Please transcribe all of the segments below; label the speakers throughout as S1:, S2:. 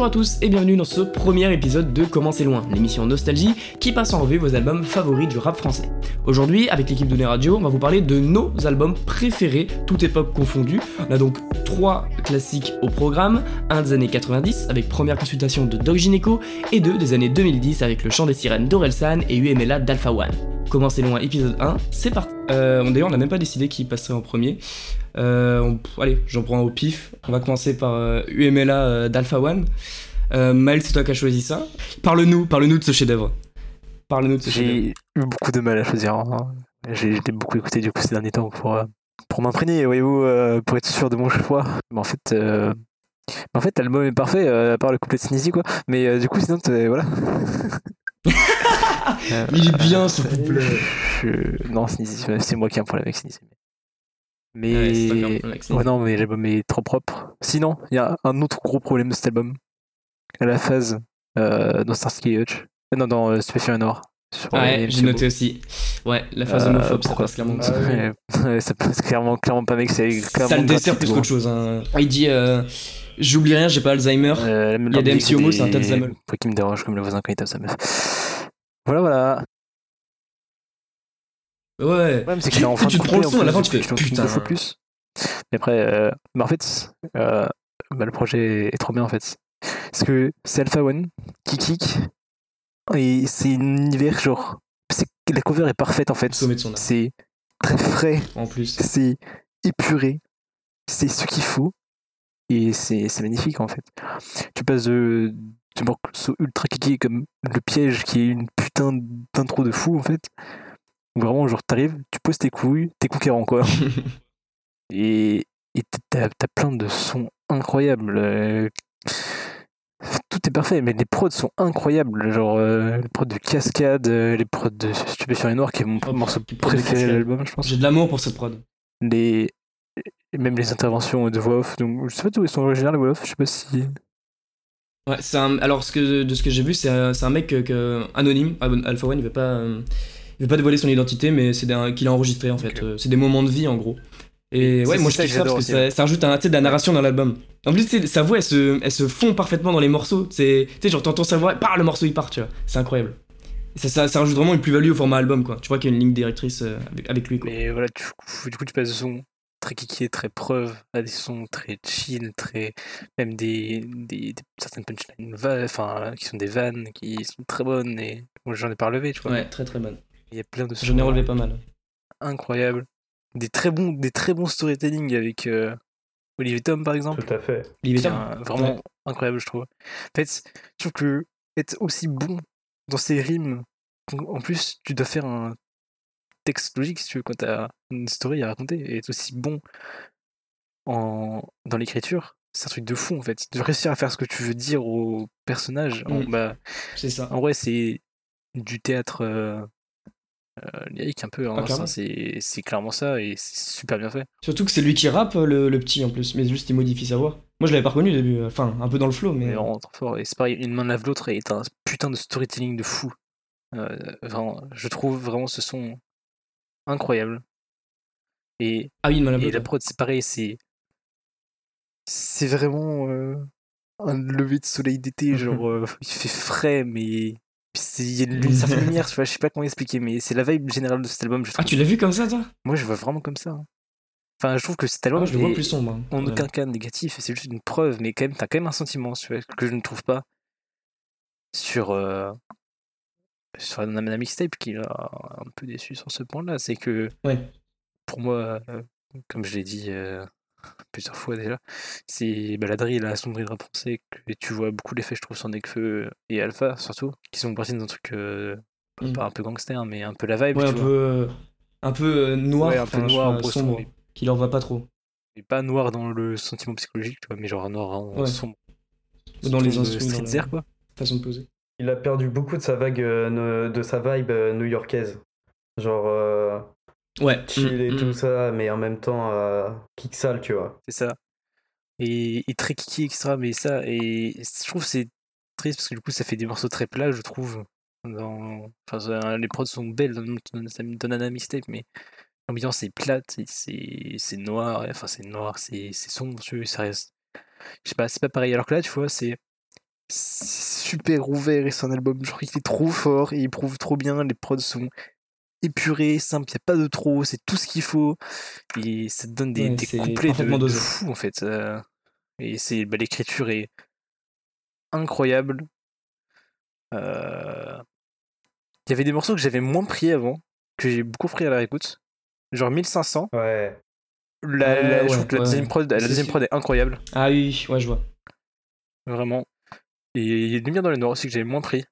S1: Bonjour à tous et bienvenue dans ce premier épisode de Comment c'est loin, l'émission Nostalgie qui passe en revue vos albums favoris du rap français. Aujourd'hui, avec l'équipe de Radio, on va vous parler de nos albums préférés, toute époque confondue. On a donc trois classiques au programme, un des années 90 avec première consultation de Doc Gineco et deux des années 2010 avec le chant des sirènes d'Orelsan et UMLA d'Alpha One. Comment c'est loin, épisode 1, c'est parti. Euh, D'ailleurs, on n'a même pas décidé qui passerait en premier. Euh, on- allez, j'en prends au pif. On va commencer par euh, UMLA euh, d'Alpha One. Euh, Maël, c'est toi qui as choisi ça. Parle-nous, parle-nous de ce chef-d'œuvre. Parle-nous de ce chef-d'œuvre.
S2: J'ai eu beaucoup de mal à choisir. hein. J'ai beaucoup écouté du coup ces derniers temps pour, euh, pour m'imprégner, voyez-vous, euh, pour être sûr de mon choix. Mais en fait, euh, en fait l'album est parfait, euh, à part le couplet de Sneezy, quoi. Mais euh, du coup, sinon, voilà. Euh,
S1: Il est bien ce couplet.
S2: je- Non, Sneezy, c'est moi qui ai un problème avec Sneezy. Mais.
S1: Ouais,
S2: non, mais l'album est trop propre. Sinon, il y a un autre gros problème de cet album. À la phase euh, dans Starsky et Hutch. Euh, non, dans euh, Stupéfiant Noir.
S1: Ouais, j'ai noté aussi. Ouais, la phase
S2: Euh,
S1: homophobe, ça passe clairement.
S3: Ah.
S2: Ouais, ça passe clairement, clairement pas, mec. C'est
S1: Ça le dessert plus qu'autre chose. hein. Il dit euh, J'oublie rien, j'ai pas Alzheimer. Il y a des MC homo, c'est un tas de zamel.
S2: Faut qui me dérange comme le voisin quand il tape sa meuf. Voilà, voilà.
S1: Ouais.
S2: Ouais, c'est
S1: Tu-
S2: qu'il est en fin
S1: tu te prends le son, à la fin, tu fais, putain.
S2: faut plus. Mais après, euh, mais en fait, euh, bah, le projet est trop bien en fait. Parce que c'est Alpha One qui kick et c'est un univers genre. La cover est parfaite en fait. C'est très frais,
S1: En plus.
S2: c'est épuré, c'est ce qu'il faut et c'est magnifique en fait. Tu passes de, de morceaux ultra kicky comme Le Piège qui est une putain d'intro de fou en fait. Vraiment, genre, t'arrives, tu poses tes couilles, t'es conquérant quoi. et t'as plein de sons incroyables. euh, Tout est parfait, mais les prods sont incroyables. Genre, euh, les prods de Cascade, euh, les prods de Stupéfiant et Noir, qui est mon
S1: Oh,
S2: morceau préféré de l'album, je pense
S1: J'ai de l'amour pour cette prod.
S2: les même les interventions de voix off donc je sais pas d'où ils sont originaires les voix off je sais pas si
S1: Ouais, c'est un, alors ce que, de ce que j'ai vu, c'est un, mec que, que- anonyme, Al- Alpha One, il veut pas, euh, il veut pas dévoiler son identité, mais c'est qu'il a enregistré en fait. Euh, C'est des moments de vie en gros. Et ouais, moi je kiffe ça parce que ça, ça rajoute un, de la narration dans l'album. En plus, sa voix, elle se, elle se fond parfaitement dans les morceaux. Tu sais, genre t'entends sa voix, par le morceau il part, tu vois. C'est incroyable. Ça, ça, ça rajoute vraiment une plus-value au format album, quoi. Tu vois qu'il y a une ligne directrice euh, avec, avec lui, quoi.
S2: mais voilà du coup, du coup tu passes de sons très kické très preuve à des sons très chill très même des, des, des- certaines punchlines enfin qui sont des vannes qui sont très bonnes et moi j'en ai pas relevé tu vois
S1: Ouais, très très bonne.
S2: Il y a plein de
S1: J'en ai relevé pas mal.
S2: incroyables des très bons des très bons storytelling avec euh, Olivier Tom par exemple
S3: Tout à fait.
S1: Bien.
S2: un- vraiment incroyable, je trouve. En fait, je trouve que être aussi bon dans ses rimes, en plus, tu dois faire un texte logique si tu veux, quand t'as une story à raconter, et être aussi bon en... dans l'écriture, c'est un truc de fou en fait. De réussir à faire ce que tu veux dire au personnage, en-
S1: Mm.
S2: bah,
S1: C'est ça.
S2: en vrai, c'est du théâtre euh, euh, lyrique un peu. hein.
S1: Ah,
S2: c'est clairement ça, et c'est super bien fait.
S1: Surtout que c'est lui qui rappe, le, le petit en plus, mais juste il modifie sa voix. Moi je l'avais pas reconnu au début, enfin un peu dans le flow,
S2: Mais fort. Et c'est pareil, une main lave l'autre et t'as un putain de storytelling de fou. Euh, vraiment, je trouve vraiment ce son incroyable. Et,
S1: Ah oui, une
S2: et la prod, c'est pareil, c'est. C'est vraiment euh, un lever de soleil d'été, genre euh, il fait frais, mais c'est- il y a une, certaine lumière, je sais pas comment expliquer, mais c'est la vibe générale de cet album, je
S1: Ah, tu l'as vu comme ça toi?
S2: Moi, je vois vraiment comme ça. hein. Enfin, je trouve que cet
S1: Ah,
S2: album
S1: moi, je le vois plus sombre. hein,
S2: en aucun cas négatif, c'est juste une preuve, mais quand même, t'as quand même un sentiment tu vois, que je ne trouve pas sur, euh, sur la mixtape qui m'a un peu déçu sur ce point-là. C'est que
S1: Ouais.
S2: pour moi, euh, comme je l'ai dit euh, plusieurs fois déjà, c'est la drill, la drill rap français, que tu vois beaucoup l'effet, je trouve, sur Nekfeu et Alpha surtout, qui sont partis dans un truc euh,
S1: Mm.
S2: pas un peu gangster, mais un peu la vibe,
S1: Ouais,
S2: tu
S1: un
S2: vois.
S1: peu, euh, un peu euh, noir,
S2: Ouais, un peu noir,
S1: sombre,
S2: mais-
S1: qui leur va pas trop.
S2: Et pas noir dans le sentiment psychologique, tu vois, mais genre noir en
S1: Ouais.
S2: sombre.
S1: Dans les instruments, la-
S2: quoi.
S1: Façon de poser.
S3: Il a perdu beaucoup de sa vague, euh, de sa vibe euh, new-yorkaise. Genre euh,
S1: Ouais.
S3: chill et
S1: mm,
S3: tout
S1: mm.
S3: ça, mais en même temps euh, kick sale, tu vois.
S2: C'est ça. Et, et très kiki extra, mais ça, et je trouve que c'est triste parce que du coup ça fait des morceaux très plats, je trouve. Dans... Enfin, ça- les prods sont belles dans, dans, dans Nana Mixtape, mais l'ambiance est plate, c'est c'est noir, enfin c'est noir, c'est c'est sombre, tu vois, ça reste. Je sais pas, c'est pas pareil. Alors que là, tu vois, c'est super ouvert et c'est un album, je crois qu'il est trop fort et il prouve trop bien, les prods sont épurés, simples, il n'y a pas de trop, c'est tout ce qu'il faut et ça te donne des,
S1: Ouais,
S2: des couplets de, fou en fait. euh, et c'est bah, l'écriture est incroyable. Euh, Il y avait des morceaux que j'avais moins pris avant, que j'ai beaucoup pris à la réécoute. Genre 1500.
S3: Ouais.
S2: La,
S1: Ouais,
S2: la- je
S1: ouais,
S2: trouve que la
S1: ouais.
S2: deuxième prod, la deuxième prod est incroyable,
S1: Ah oui, ouais, je vois.
S2: vraiment. Et il y a Lumière dans le Noir aussi que j'avais moins pris.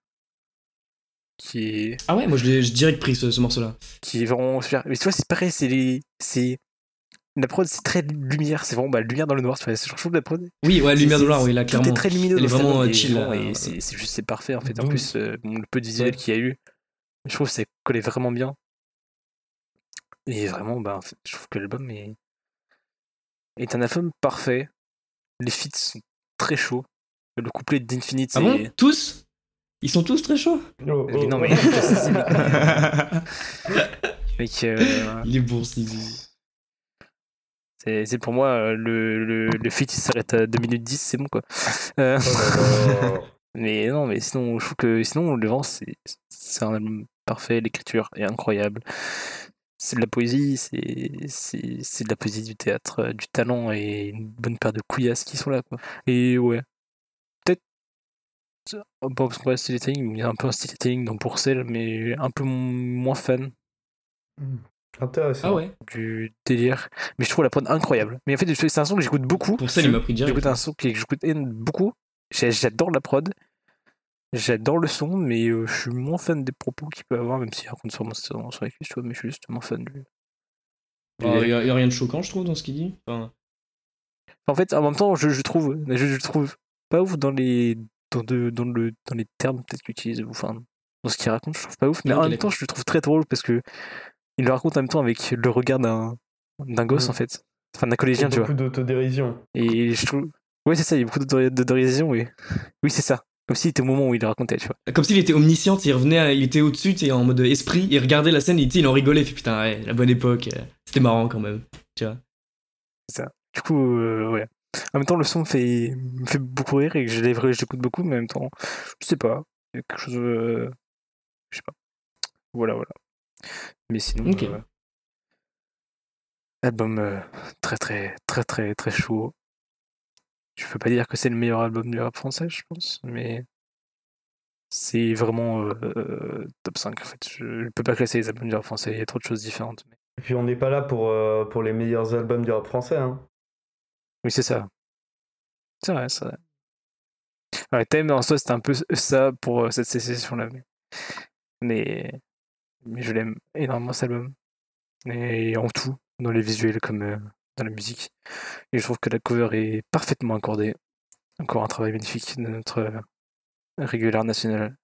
S2: Qui
S1: Ah ouais, moi je l'ai j'ai direct pris ce, ce morceau-là.
S2: qui est vraiment super. Mais tu vois, c'est pareil, c'est les. C'est. La prod, c'est très lumière, c'est vraiment bah, lumière dans le noir. Tu vois, je trouve la prod.
S1: Oui, ouais, Lumière de
S2: c'est-
S1: l'art, oui, là,
S2: Tout
S1: clairement.
S2: est très lumineux.
S1: Elle est
S2: dans
S1: vraiment,
S2: album,
S1: euh,
S2: et
S1: chill,
S2: vraiment,
S1: là.
S2: Et c'est juste, c'est parfait en fait. En plus, euh, le peu de visuel
S3: Ouais.
S2: qu'il y a eu, je trouve que ça collait vraiment bien. Et vraiment, bah, je trouve que l'album est. est un album parfait. Les feats sont très chauds. Le couplet d'Infinite,
S1: Ah bon? Tous? Ils sont tous très chauds
S3: Oh,
S2: Mais non,
S3: oh,
S2: mais-
S3: oh.
S2: Mec, euh,
S1: Il est bourse, Sneezy.
S2: c'est c'est pour moi, euh, le, le, le feat il s'arrête à 2 minutes 10, c'est bon quoi. Euh,
S3: Oh
S2: mais non, mais sinon, je trouve que sinon, le vent, c'est c'est un album parfait, l'écriture est incroyable. C'est de la poésie, c'est c'est c'est de la poésie du théâtre, euh, du talent et une bonne paire de couillasses qui sont là quoi. Et ouais. Peut-être. Bon, parce qu'on va storytelling, il y a un peu un storytelling dans Pourcel, mais un peu moins fan.
S3: Intéressant.
S1: Ah ouais
S2: du délire. Mais je trouve la prod incroyable. Mais en fait, c'est un son que j'écoute beaucoup.
S1: Pour ça, il m'a pris direct.
S2: J'écoute un son que j'écoute beaucoup. J'adore la prod. J'adore le son, mais euh, je suis moins fan des propos qu'il peut avoir, même s'il raconte sur, sur les cuisses, tu vois, mais je suis juste moins fan du.
S1: Il
S2: délire.
S1: y, a rien de choquant, je trouve, dans ce qu'il dit. Enfin,
S2: En fait, en même temps, je, je trouve, je, je trouve pas ouf dans les, dans, de, dans le, dans les termes peut-être qu'il utilise, enfin, dans ce qu'il raconte, je trouve pas ouf, mais en même temps, je le trouve très drôle parce que il le raconte en même temps avec le regard d'un, d'un gosse,
S3: Mm.
S2: en fait. Enfin, d'un
S3: Il
S2: collégien, tu vois.
S3: beaucoup d'autodérision.
S2: Et je trouve. Ouais, c'est ça, il y a beaucoup d'autorisation, oui. Oui, c'est ça. Comme s'il était au moment où il le racontait, tu vois.
S1: Comme s'il était omniscient, il revenait, à- il était au-dessus, tu sais, en mode esprit, il regardait la scène, il, tu il en rigolait, il fait putain, ouais, la bonne époque, euh, c'était marrant quand même. Tu vois.
S2: Du coup, euh, ouais. En même temps, le son me fait, me fait beaucoup rire et que je je l'écoute beaucoup, mais en même temps, je sais pas. Il y a quelque chose. euh, Je sais pas. Voilà, voilà. Mais sinon. Euh, album euh, très, très, très, très, très chaud. Je peux pas dire que c'est le meilleur album du rap français, je pense, mais. C'est vraiment euh, euh, top 5 en fait. Je ne peux pas classer les albums du rap français, il y a trop de choses différentes. mais-
S3: Et puis on n'est pas là pour, euh, pour les meilleurs albums du rap français. Hein.
S2: Oui, c'est ça. C'est vrai, c'est vrai. Ouais, Thème en soi, c'était un peu ça pour euh, cette session-là. Mais... mais, mais je l'aime énormément cet album. Et en tout, dans les visuels comme euh, dans la musique. Et je trouve que la cover est parfaitement accordée. Encore un travail magnifique de notre euh, régulière national.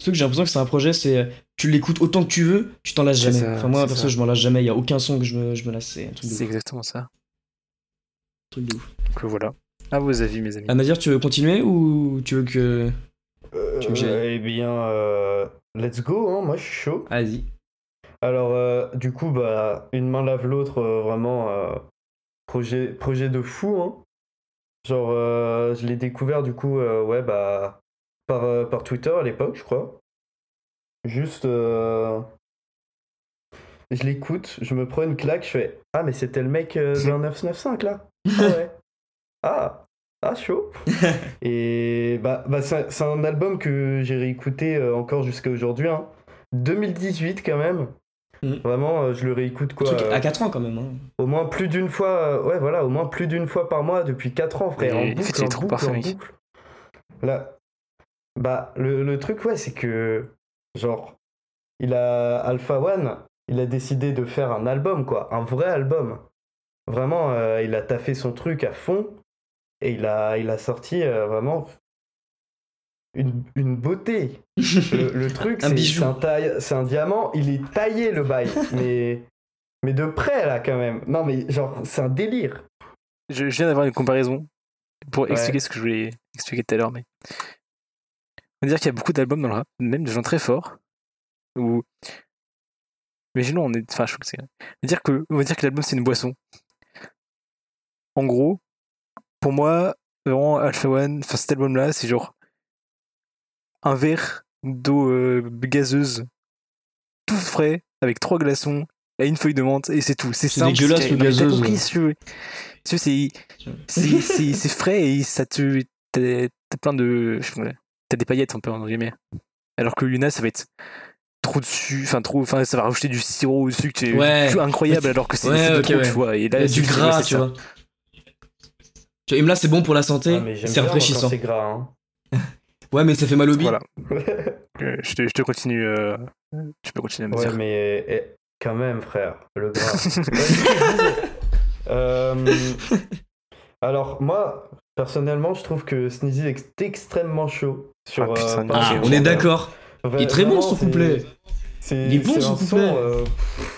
S1: Sauf que j'ai l'impression que c'est un projet, c'est tu l'écoutes autant que tu veux, tu t'en lasses jamais.
S2: ça,
S1: enfin, moi, perso, je m'en lasse jamais, il y a aucun son que je me, je me lasse, c'est
S2: exactement ça.
S1: Truc de ouf.
S2: Donc euh, voilà. À vos avis, mes amis.
S1: Ah, Nadir, tu veux continuer ou tu veux que.
S3: Euh,
S1: Tu j'aille
S3: eh bien, euh, let's go, hein, moi je suis chaud.
S1: Vas-y.
S3: Alors, euh, du coup, bah, une main lave l'autre, euh, vraiment, euh, projet, projet de fou, hein. Genre, euh, je l'ai découvert, du coup, euh, ouais, bah, par, euh, par Twitter à l'époque, je crois. Juste, euh, je l'écoute, je me prends une claque, je fais Ah, mais c'était le mec euh, d'un 995 là Ah ouais. Ah, ah chaud. Et bah, bah c'est un album que j'ai réécouté euh, encore jusqu'à aujourd'hui. Hein. 2018 quand même.
S1: Mhm.
S3: Vraiment, euh, je le réécoute quoi.
S1: Truc
S3: euh,
S1: à 4 ans quand même. Hein.
S3: au moins plus d'une fois, ouais voilà, au moins plus d'une fois par mois depuis 4 ans, frère.
S2: Et
S3: en boucle, en
S2: trop
S3: boucle, en boucle. Là, bah le, le truc ouais, c'est que genre il a Alpha One, il a décidé de faire un album quoi, un vrai album. Vraiment, euh, il a taffé son truc à fond et il a il a sorti euh, vraiment une, une beauté. Le, le truc,
S1: Un
S3: c'est un, c'est un diamant, il est taillé le bail, mais, mais de près là quand même. Non mais genre, c'est un délire.
S2: Je, je viens d'avoir une comparaison pour
S3: Ouais.
S2: expliquer ce que je voulais expliquer tout à l'heure, mais on va dire qu'il y a beaucoup d'albums dans le rap, même de gens très forts, où imaginons on est, enfin je trouve que c'est, on va dire que on va dire que l'album c'est une boisson. En gros, pour moi, vraiment Alpha One, enfin cet album-là, c'est genre un verre d'eau euh, gazeuse, tout frais, avec trois glaçons et une feuille de menthe, et c'est tout. C'est
S1: dégueulasse, le gazeuse,
S2: compris,
S1: ouais.
S2: si tu c'est- c'est frais et ça te. T'as plein de. T'as des paillettes un peu, entre guillemets. Alors que Luna, ça va être trop dessus, enfin trop, enfin ça va rajouter du sirop au sucre, c'est
S1: Ouais.
S2: incroyable alors que c'est
S1: Ouais,
S2: c'est de
S1: ok,
S2: trop,
S1: ouais.
S2: tu vois. Et là,
S1: du gras, tu vois. Tu vois, Et là, c'est bon pour la santé,
S3: Ah,
S1: c'est rafraîchissant.
S3: c'est gras. Hein.
S1: Ouais, mais ça fait mal au bide.
S2: Voilà. Euh, je, te, je te continue. euh, Tu peux continuer à me
S3: Ouais,
S2: dire.
S3: mais eh, quand même, frère, le gras. Euh, alors, moi, personnellement, je trouve que Sneezy est extrêmement chaud. Sur,
S2: Ah, putain,
S3: euh.
S1: Ah, on est d'accord. Il est très bon son couplet.
S3: c'est-
S1: Il est bon, son couplet.
S3: euh,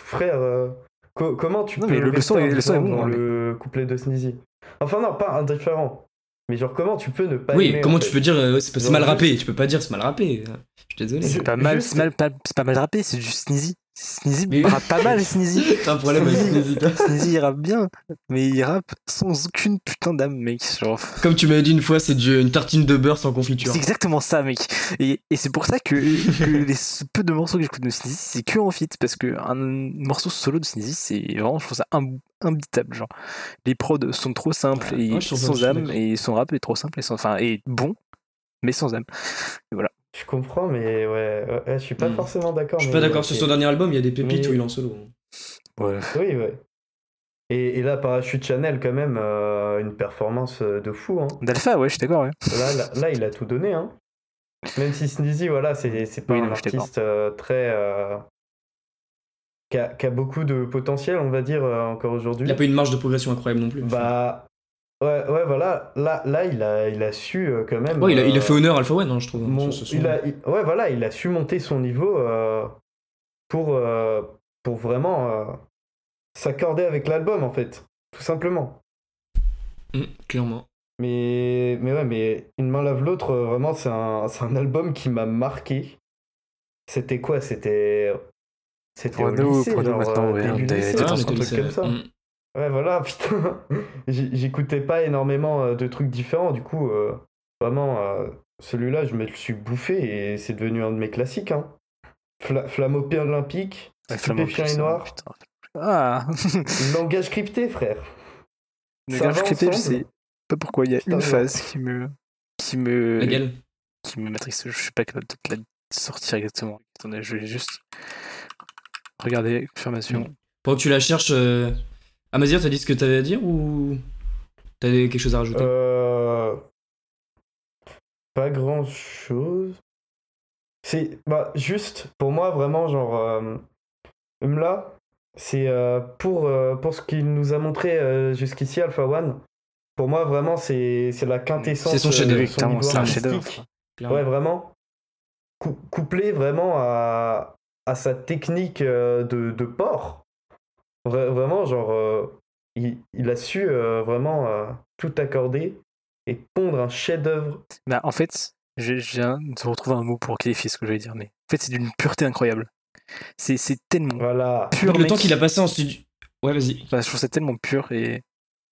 S3: frère, euh, co- comment tu
S2: Non,
S3: peux
S2: mais le- le son est- le son est
S3: indifférent
S2: bon,
S3: dans
S2: mais-
S3: le couplet de Sneezy? Enfin, non, pas indifférent. Mais genre, comment tu peux ne pas
S1: Oui,
S3: aimer,
S1: comment
S3: en
S1: tu
S3: fait
S1: peux dire euh, c'est pas- c'est
S3: Genre,
S1: mal
S3: juste-
S1: rappé Tu peux pas dire c'est mal rappé. Je suis désolé.
S2: C'est pas mal,
S3: juste-
S2: c'est mal, pas, c'est pas mal rappé, c'est du Sneezy. Sneezy
S1: Mais-
S2: rappe pas mal, Sneezy.
S1: T'as un problème avec Sneezy.
S2: Sneezy il rappe bien, mais il rappe sans aucune putain d'âme, mec. Genre,
S1: Comme tu m'avais dit une fois, c'est une tartine de beurre sans confiture.
S2: c'est exactement ça, mec. Et, et c'est pour ça que, que les peu de morceaux que j'écoute de Sneezy, c'est que en fit, parce que un morceau solo de Sneezy, c'est vraiment, je trouve ça im- imbitable. Genre, les prods sont trop simples
S1: Ouais,
S2: et
S1: ouais,
S2: sans âme, et son rap est trop simple et sans, enfin, et bon, mais sans âme.
S3: Je comprends, mais ouais, ouais, je suis pas
S1: Hmm.
S3: forcément d'accord.
S1: Je suis pas d'accord sur son dernier album, il y a des pépites
S3: Mais-
S1: où il est en solo.
S2: Ouais.
S3: Oui, ouais. Et, et là, Parachute Chanel, quand même, euh, une performance euh, de fou. Hein.
S2: D'Alpha, ouais, je suis d'accord, ouais.
S3: Là, là, là, il a tout donné. Hein. Même si Sneezy, voilà, c'est pas
S2: Oui,
S3: un
S2: non,
S3: artiste euh, très. euh, qui, a, beaucoup de potentiel, on va dire, euh, encore aujourd'hui.
S1: Il a pas eu une marge de progression incroyable non plus.
S3: Bah. Ouais, ouais, voilà. Là, là il, a, il a su euh, quand même.
S1: Ouais, il a, il a
S3: euh,
S1: fait honneur à Alpha One, hein, je trouve.
S3: mon-
S1: sur ce son.
S3: il a, il- ouais, voilà, il a su monter son niveau euh, pour, euh, pour vraiment euh, s'accorder avec l'album, en fait. Tout simplement.
S1: Mm, clairement.
S3: Mais, mais ouais, mais Une main lave l'autre, vraiment, c'est un, c'est un album qui m'a marqué. C'était quoi? C'était. C'était au lycée, genre, début lycée,
S2: était
S3: un truc comme ça.
S1: mm.
S3: Ouais, voilà, putain. J'écoutais pas énormément euh, de trucs différents, du coup, euh, vraiment, euh, celui-là, je me le suis bouffé et c'est devenu un de mes classiques. Hein. Fla Flamme olympique,
S2: Ouais,
S3: Stupéfiant et noir,
S2: putain. Ah
S3: langage crypté, frère.
S2: Le
S3: Ça
S2: gage
S3: va
S2: crypté, je sais pas pourquoi, il y a
S3: Putain,
S2: une phase qui me. qui me.
S1: Laquelle
S2: qui me matrice. Je suis pas capable de la sortir exactement. Attendez, je vais juste. Regarder, confirmation.
S1: Pendant que tu la cherches, euh... Amazir, t'as dit ce que t'avais à dire ou t'as quelque chose à rajouter?
S3: Euh... Pas grand chose. C'est bah juste pour moi vraiment genre euh, Umla, c'est euh, pour euh, pour ce qu'il nous a montré euh, jusqu'ici Alpha One. Pour moi vraiment c'est c'est la quintessence.
S1: C'est son chef-d'œuvre,
S2: c'est un chef-d'œuvre.
S3: Ouais vraiment. Cou- couplé vraiment à à sa technique euh, de de port. Vra- vraiment genre euh, il, il a su euh, vraiment euh, tout accorder et pondre un chef-d'œuvre
S2: Bah, en fait, je, viens de retrouver un mot pour qualifier ce que je vais dire, mais en fait, c'est d'une pureté incroyable. C'est c'est tellement
S3: Voilà.
S2: pur.
S1: le
S2: mec.
S1: temps qu'il a passé en studio. Ouais, vas-y.
S2: Bah, je trouve ça tellement pur et,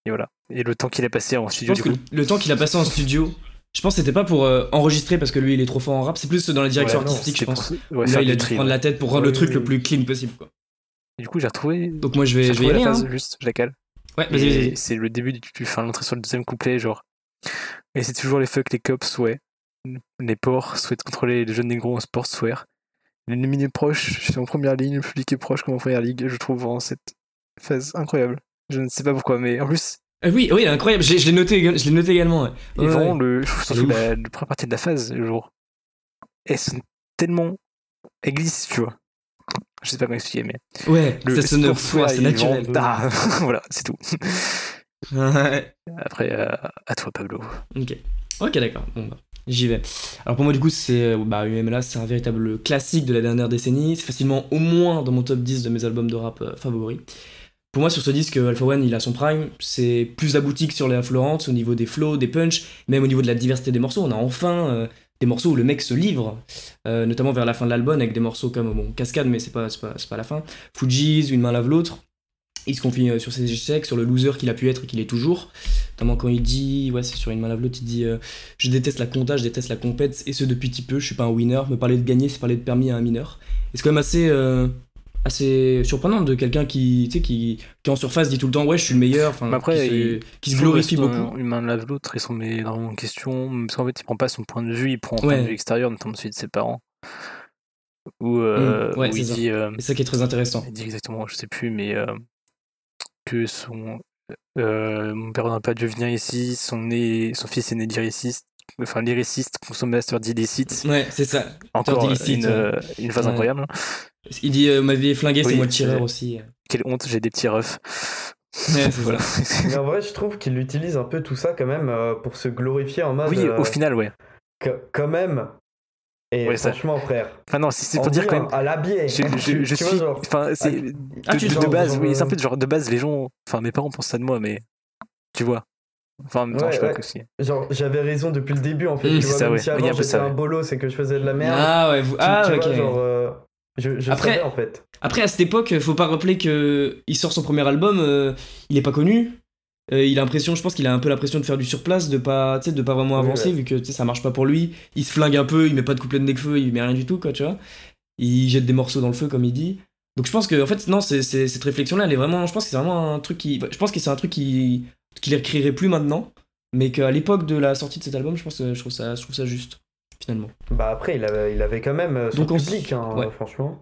S2: et voilà. Et le temps qu'il a passé en
S1: Je
S2: studio,
S1: pense
S2: du
S1: que
S2: coup.
S1: le temps qu'il a passé en studio, je pense que c'était pas pour euh, enregistrer parce que lui il est trop fort en rap, c'est plus dans la direction
S3: Ouais, non,
S1: artistique, je
S2: pour
S1: pense.
S2: ouais,
S1: Là,
S2: faire
S1: il a dû prendre
S2: ouais.
S1: la tête pour rendre le truc le plus clean possible. Quoi.
S2: Et du coup, j'ai retrouvé.
S1: Donc moi je vais, je vais y
S2: la
S1: aller.
S2: phase,
S1: hein.
S2: juste, je la cale.
S1: Ouais, vas-y,
S2: c'est le début du, enfin, l'entrée sur le deuxième couplet, genre. Et c'est toujours les fuck, les cops, ouais. Les porcs souhaitent contrôler les jeunes négros en sportswear. L'ennemi est proche, je suis en première ligne, le public est proche comme en première ligue. Je trouve vraiment cette phase incroyable. Je ne sais pas pourquoi, mais en plus,
S1: Euh, oui, oui, incroyable. Je l'ai je l'ai noté, je l'ai noté également. ouais.
S2: et
S1: Ouais,
S2: vraiment,
S1: ouais.
S2: le, surtout la, la première partie de la phase, genre, elles sont tellement. Elles glissent, tu vois. Je sais pas comment expliquer, mais.
S1: Ouais,
S2: Le,
S1: ça sonne
S2: sportswear,
S1: ouais, c'est naturel.
S2: Ah, voilà, c'est tout.
S1: Ouais.
S2: Après, euh, à toi, Pablo.
S1: Ok. Ok, d'accord. Bon, bah, j'y vais. Alors pour moi, du coup, c'est euh, bah, UMLA, c'est un véritable classique de la dernière décennie. C'est facilement au moins dans mon top 10 de mes albums de rap euh, favoris. Pour moi, sur ce disque, Alpha One, il a son prime. C'est plus abouti que sur les Florence au niveau des flows, des punchs, même au niveau de la diversité des morceaux. On a enfin euh, des morceaux où le mec se livre, euh, notamment vers la fin de l'album, avec des morceaux comme Cascade, mais c'est pas, pas, pas la fin. Fuji's, Une main lave l'autre. il se confie euh, sur ses échecs, sur le loser qu'il a pu être et qu'il est toujours. Notamment quand il dit, ouais, c'est sur une main lave l'autre, il dit euh, Je déteste la compta, je déteste la compète, et ce depuis petit peu, je suis pas un winner. Me parler de gagner, c'est parler de permis à un mineur. Et c'est quand même assez, assez surprenant de quelqu'un qui, tu sais, qui, qui en surface dit tout le temps Ouais, je suis le meilleur, enfin,
S2: Mais après,
S1: qui, se,
S2: il-
S1: qui se glorifie beaucoup.
S2: un- Une main lave l'autre et s'en met dans en question. Parce qu'en fait, il prend pas son point de vue, il prend un point de vue extérieur, notamment celui de ses parents. Où, euh,
S1: Mm, ouais, c'est
S2: il
S1: ça.
S2: dit. euh,
S1: Et ça qui est très intéressant.
S2: il dit exactement, je sais plus, mais euh, que son. euh, mon père n'a pas dû venir ici, son, né, son fils est né lyriciste, enfin lyriciste, consommateur d'illicite.
S1: Ouais, c'est ça.
S2: Encore une,
S1: ouais.
S2: euh, une
S1: Ouais.
S2: incroyable.
S1: Il dit euh, Ma vie est flinguée, c'est
S2: Oui,
S1: moi le tireur aussi.
S2: Quelle honte, j'ai des petits refs.
S1: Ouais, c'est
S2: Voilà.
S3: Mais en vrai, je trouve qu'il utilise un peu tout ça quand même euh, pour se glorifier en mode.
S2: oui,
S3: euh,
S2: au final, ouais.
S3: que- quand même. Et
S2: Ouais, ça-
S3: franchement, frère.
S2: Enfin, non, c'est pour dire quand même.
S3: À l'habillé.
S2: Je, je, je
S3: vois,
S2: suis. Enfin, c'est.
S1: Ah,
S2: de, de base,
S3: genre,
S2: oui, c'est un
S3: euh,
S2: peu de genre de base, les gens. Enfin, mes parents pensent ça de moi, mais. Tu vois. Enfin, en même temps,
S3: Ouais,
S2: je sais pas
S3: ouais.
S2: aussi.
S3: Genre, j'avais raison depuis le début en fait.
S1: Mm,
S3: tu
S2: c'est
S3: vois,
S2: ça,
S3: même
S2: ouais.
S3: si avant
S2: un peu
S3: j'étais
S2: ça,
S3: un bolo, c'est que je faisais de la merde.
S1: Ah ouais, vous...
S3: Tu-
S1: ah
S3: tu
S1: ok.
S3: vois, genre, euh, je, je
S1: Après-
S3: savais en fait.
S1: Après, à cette époque, faut pas rappeler que il sort son premier album, euh, il est pas connu. Euh, il a l'impression, je pense qu'il a un peu l'impression de faire du surplace, de pas, de pas vraiment
S3: Oui,
S1: avancer,
S3: ouais.
S1: vu que ça marche pas pour lui. Il se flingue un peu, il met pas de couplet de Necfeu, il met rien du tout, quoi, tu vois. Il jette des morceaux dans le feu, comme il dit. Donc je pense que, en fait, non, c'est, c'est- cette réflexion-là, elle est vraiment, je pense que c'est vraiment un truc qui, je pense que c'est un truc qui, qu'il écrirait plus maintenant, mais qu'à l'époque de la sortie de cet album, je pense que je trouve ça, je trouve ça juste, finalement.
S3: Bah après, il avait, il avait quand même euh, son
S1: Donc
S3: public, hein,
S1: ouais.
S3: franchement.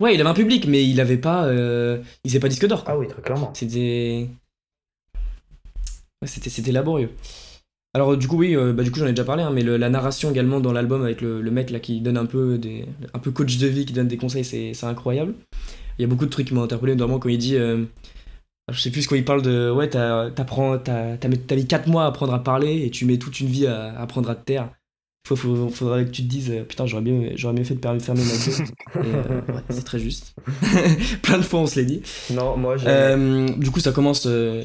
S1: Ouais, il avait un public, mais il avait pas, euh, il faisait pas disque d'or.
S3: Ah oui, très clairement.
S1: C'était. Ouais, c'était, c'était laborieux. Alors, du coup, oui, euh, bah, du coup, j'en ai déjà parlé, hein, mais le- la narration également dans l'album avec le, le mec là qui donne un peu des. un peu coach de vie, qui donne des conseils, c'est, c'est incroyable. Il y a beaucoup de trucs qui m'ont interpellé, notamment quand il dit. euh, je sais plus quand il parle de. Ouais, t'as, t'apprends, t'as, t'as, mis- t'as mis 4 mois à apprendre à parler et tu mets toute une vie à, à apprendre à te taire. Faut, faut- faudrait que tu te dises, euh, putain, j'aurais bien, j'aurais mieux fait de fermer ma gueule. Euh, ouais, c'est très juste. Plein de fois, on se l'est dit.
S3: Non, moi j'ai.
S1: Euh, du coup, ça commence. euh,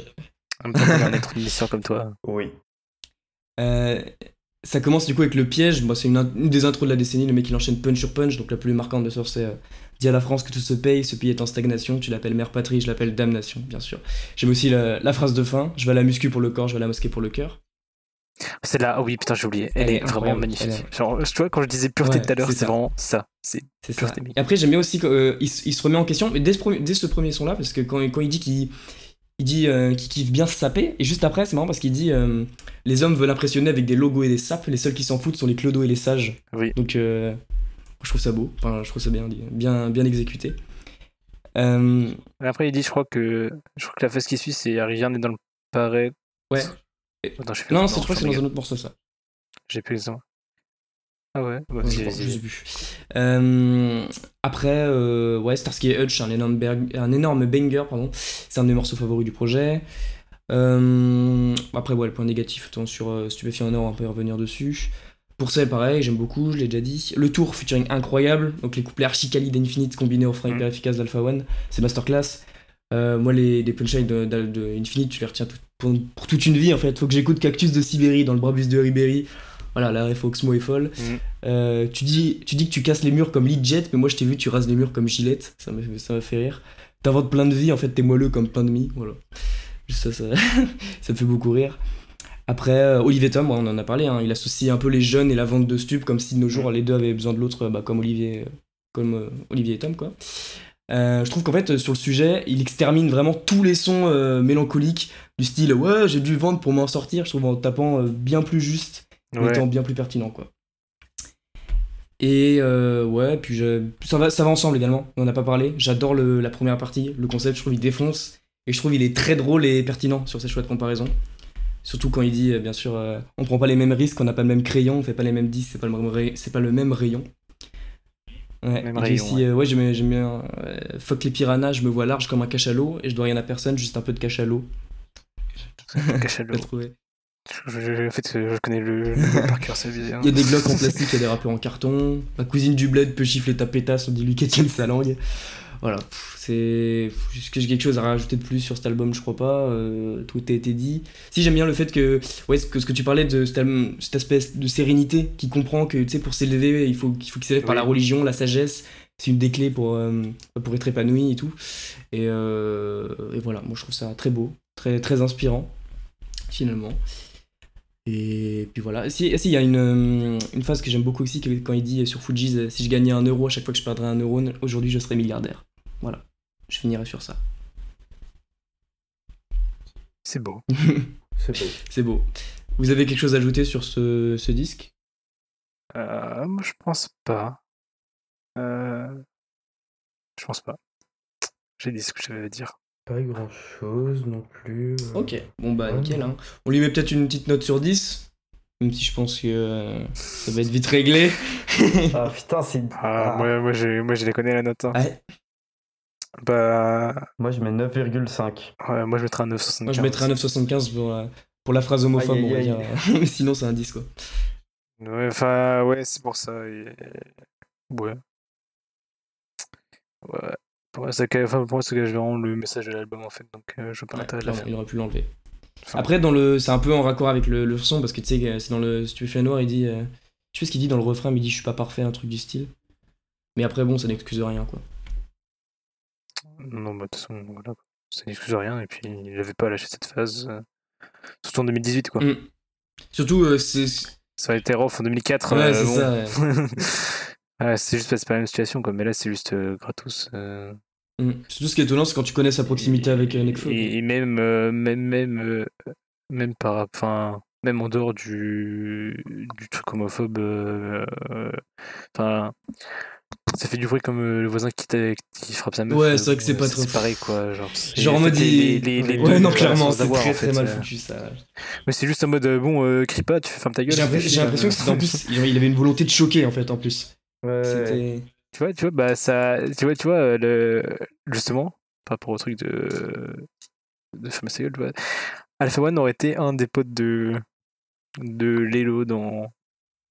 S2: En même temps, un être mission comme toi.
S3: Oui.
S1: Euh, ça commence du coup avec le piège. Moi, c'est une, des intros de la décennie. Le mec il enchaîne punch sur punch. Donc la plus marquante de ça, c'est euh, Dis à la France que tout se paye. Ce pays est en stagnation. Tu l'appelles mère patrie, je l'appelle damnation, bien sûr. J'aime aussi la, la phrase de fin. Je vais à la muscu pour le corps, je vais à la mosquée pour le cœur.
S2: C'est là, oui, putain, j'ai oublié. Elle,
S1: Elle est
S2: est vraiment magnifique. Genre, tu vois, quand je disais pureté
S1: Ouais,
S2: tout à l'heure,
S1: c'est ça.
S2: vraiment ça. C'est
S1: ça.
S2: Pureté.
S1: Et après, j'aime bien aussi qu'il il se remet en question. Mais dès ce premier, dès ce premier son là, parce que quand, quand il dit qu'il il dit euh, qu'il kiffe bien se saper, et juste après, c'est marrant parce qu'il dit euh, les hommes veulent impressionner avec des logos et des sapes. Les seuls qui s'en foutent sont les clodos et les sages.
S2: Oui.
S1: Donc, euh, je trouve ça beau. Enfin, je trouve ça bien, bien, bien exécuté. Euh,
S2: Après, il dit, je crois que je crois que la phase qui suit, c'est rien n'est dans le pareil.
S1: ouais.
S2: Attends, je
S1: Non,
S2: le
S1: c'est dans un autre morceau ça.
S2: J'ai plus l'exemple. Ah ouais, bah,
S1: je, sais plus. Euh, après, euh, ouais, Starsky et Hutch, un énorme, berg- un énorme banger, pardon. C'est un de mes morceaux favoris du projet. Euh, après, ouais, le point négatif, autant sur Stupéfiant en or, on peut y revenir dessus. Pour ça, pareil, j'aime beaucoup, je l'ai déjà dit. Le tour, featuring incroyable. Donc les couplets archi d'Infinite combinés au frein
S2: Mhm.
S1: hyper efficace d'Alpha One, c'est masterclass. Moi, les, les punchlines de, de- de Infinite, tu les retiens tout- pour, pour toute une vie en fait. Faut que j'écoute Cactus de Sibérie dans le Brabus de Ribéry. Voilà, la ref Oxmo est folle.
S2: Mhm.
S1: Euh, tu, dis, tu dis que tu casses les murs comme Lidjet, mais moi je t'ai vu, tu rases les murs comme Gillette. Ça m'a ça m'a fait rire. T'inventes plein de vie, en fait, t'es moelleux comme pain de mie. Voilà. Juste ça, ça, ça me fait beaucoup rire. Après, euh, Olivier Tom, on en a parlé, hein, il associe un peu les jeunes et la vente de stupes, comme si de nos jours les deux avaient besoin de l'autre, bah, comme Olivier, comme euh, Olivier et Tom, quoi. Euh, je trouve qu'en fait, euh, sur le sujet, il extermine vraiment tous les sons euh, mélancoliques, du style ouais, j'ai dû vendre pour m'en sortir, je trouve en tapant euh, bien plus juste, en
S2: Ouais.
S1: étant bien plus pertinent, quoi. Et ouais, puis je... ça, va, ça va ensemble également, on en a pas parlé. J'adore la première partie, le concept, je trouve il défonce, et je trouve il est très drôle et pertinent sur ces choix de comparaison. Surtout quand il dit, bien sûr, on prend pas les mêmes risques, on n'a pas le même crayon, on fait pas les mêmes disques, c'est pas, le même ray- c'est pas le même rayon. Ouais,
S2: Même rayon,
S1: aussi, euh, ouais, j'aime j'aime bien. euh, fuck les piranhas, je me vois large comme un cachalot et je dois rien à personne, juste un peu de cachalot.
S2: Cachalot.
S1: Trouvé.
S2: Je, je- en fait, je connais le, le par cœur, veut dire.
S1: Il y a des glocks en plastique, il y a des rappeurs en carton. La cousine du bled peut chiffler ta pétasse, on dit lui qu'elle tienne sa langue. Voilà, c'est. Est-ce que j'ai quelque chose à rajouter de plus sur cet album? Je crois pas. euh, tout a été dit. Si, j'aime bien le fait que. Ouais, ce que, ce que tu parlais de cet, album- cet aspect de sérénité qui comprend que, tu sais, pour s'élever, il faut qu'il faut qu'il s'élève par la religion, la sagesse. c'est une des clés pour, euh, pour être épanoui et tout. Et, euh, et voilà, moi je trouve ça très beau, très, très inspirant, finalement. Et puis voilà. Si, si il y a une, une phrase que j'aime beaucoup aussi quand il dit sur Fujis euh, si je gagnais un euro à chaque fois que je perdrais un euro, aujourd'hui je serais milliardaire. Voilà. Je finirai sur ça.
S2: C'est beau.
S3: C'est beau.
S1: C'est beau. Vous avez quelque chose à ajouter sur ce, ce disque?
S2: Euh, moi, je pense pas. Euh, Je pense pas. J'ai dit ce que j'avais à dire.
S3: Pas grand chose non plus. euh.
S1: Ok, bon bah
S3: Ouais.
S1: nickel. Hein. On lui met peut-être une petite note sur 10, même si je pense que euh, ça va être vite réglé.
S3: Ah putain, c'est.
S2: Ah,
S3: Ah.
S2: Moi, moi, j'ai- moi, je les connais la note. hein.
S1: Ouais.
S2: Bah,
S3: Moi, je mets 9,5.
S2: ouais, moi, je mettrais un 9,75.
S1: Moi je mettrais un 9,75 pour, euh, pour la phrase homophobe,
S3: Aïe,
S1: on va dire. Mais sinon c'est un 10 quoi.
S2: Ouais, enfin, ouais, c'est pour ça. et- Ouais. Ouais. Pour moi, c'est que- enfin, pour moi, c'est que j'ai vraiment le message de l'album en fait, donc euh, je vois pas
S1: Ouais,
S2: l'intérêt de la
S1: clairement,
S2: faire.
S1: il aurait pu l'enlever.
S2: Enfin,
S1: Après, dans le, c'est un peu en raccord avec le, le son parce que tu sais, que c'est dans le Stupéfiant Noir, il dit. euh, je sais pas ce qu'il dit dans le refrain, mais il dit je suis pas parfait, un truc du style. Mais après, bon, ça n'excuse rien quoi.
S2: Non, bah, de toute façon, voilà. Ça n'excuse rien, et puis il avait pas lâché cette phase. euh, Surtout en 2018, quoi.
S1: Mm. Surtout, euh, c'est.
S2: Ça aurait été rough en 2004.
S1: Ouais,
S2: euh,
S1: c'est
S2: bon.
S1: ça. ouais.
S2: C'est juste parce que c'est pas la même situation, quoi. Mais là, c'est juste gratos.
S1: Mm. Surtout ce qui est étonnant, c'est quand tu connais sa proximité avec Nekfeu.
S2: Et, et même, même, même, même par, enfin, même en dehors du, du truc homophobe, euh, enfin, ça fait du bruit comme euh, le voisin qui, frappe sa meuf.
S1: Ouais,
S2: euh,
S1: c'est vrai que c'est pas trop-
S2: C'est pareil, quoi. Genre,
S1: Genre en mode
S2: les- les- les
S3: Ouais,
S1: non, clairement, c'est très très mal
S2: euh.
S1: foutu ça.
S2: Mais c'est juste en mode, bon, crie pas, tu fais ferme ta gueule.
S1: J'ai l'impression que
S2: quoi.
S1: c'était en plus, il avait une volonté de choquer en fait en plus.
S3: Ouais.
S2: Tu vois, tu vois, bah ça, tu vois, tu vois, le, justement, par rapport au truc de, de Famous Gueule, tu vois, Alpha One aurait été un des potes de, de Lelo dans,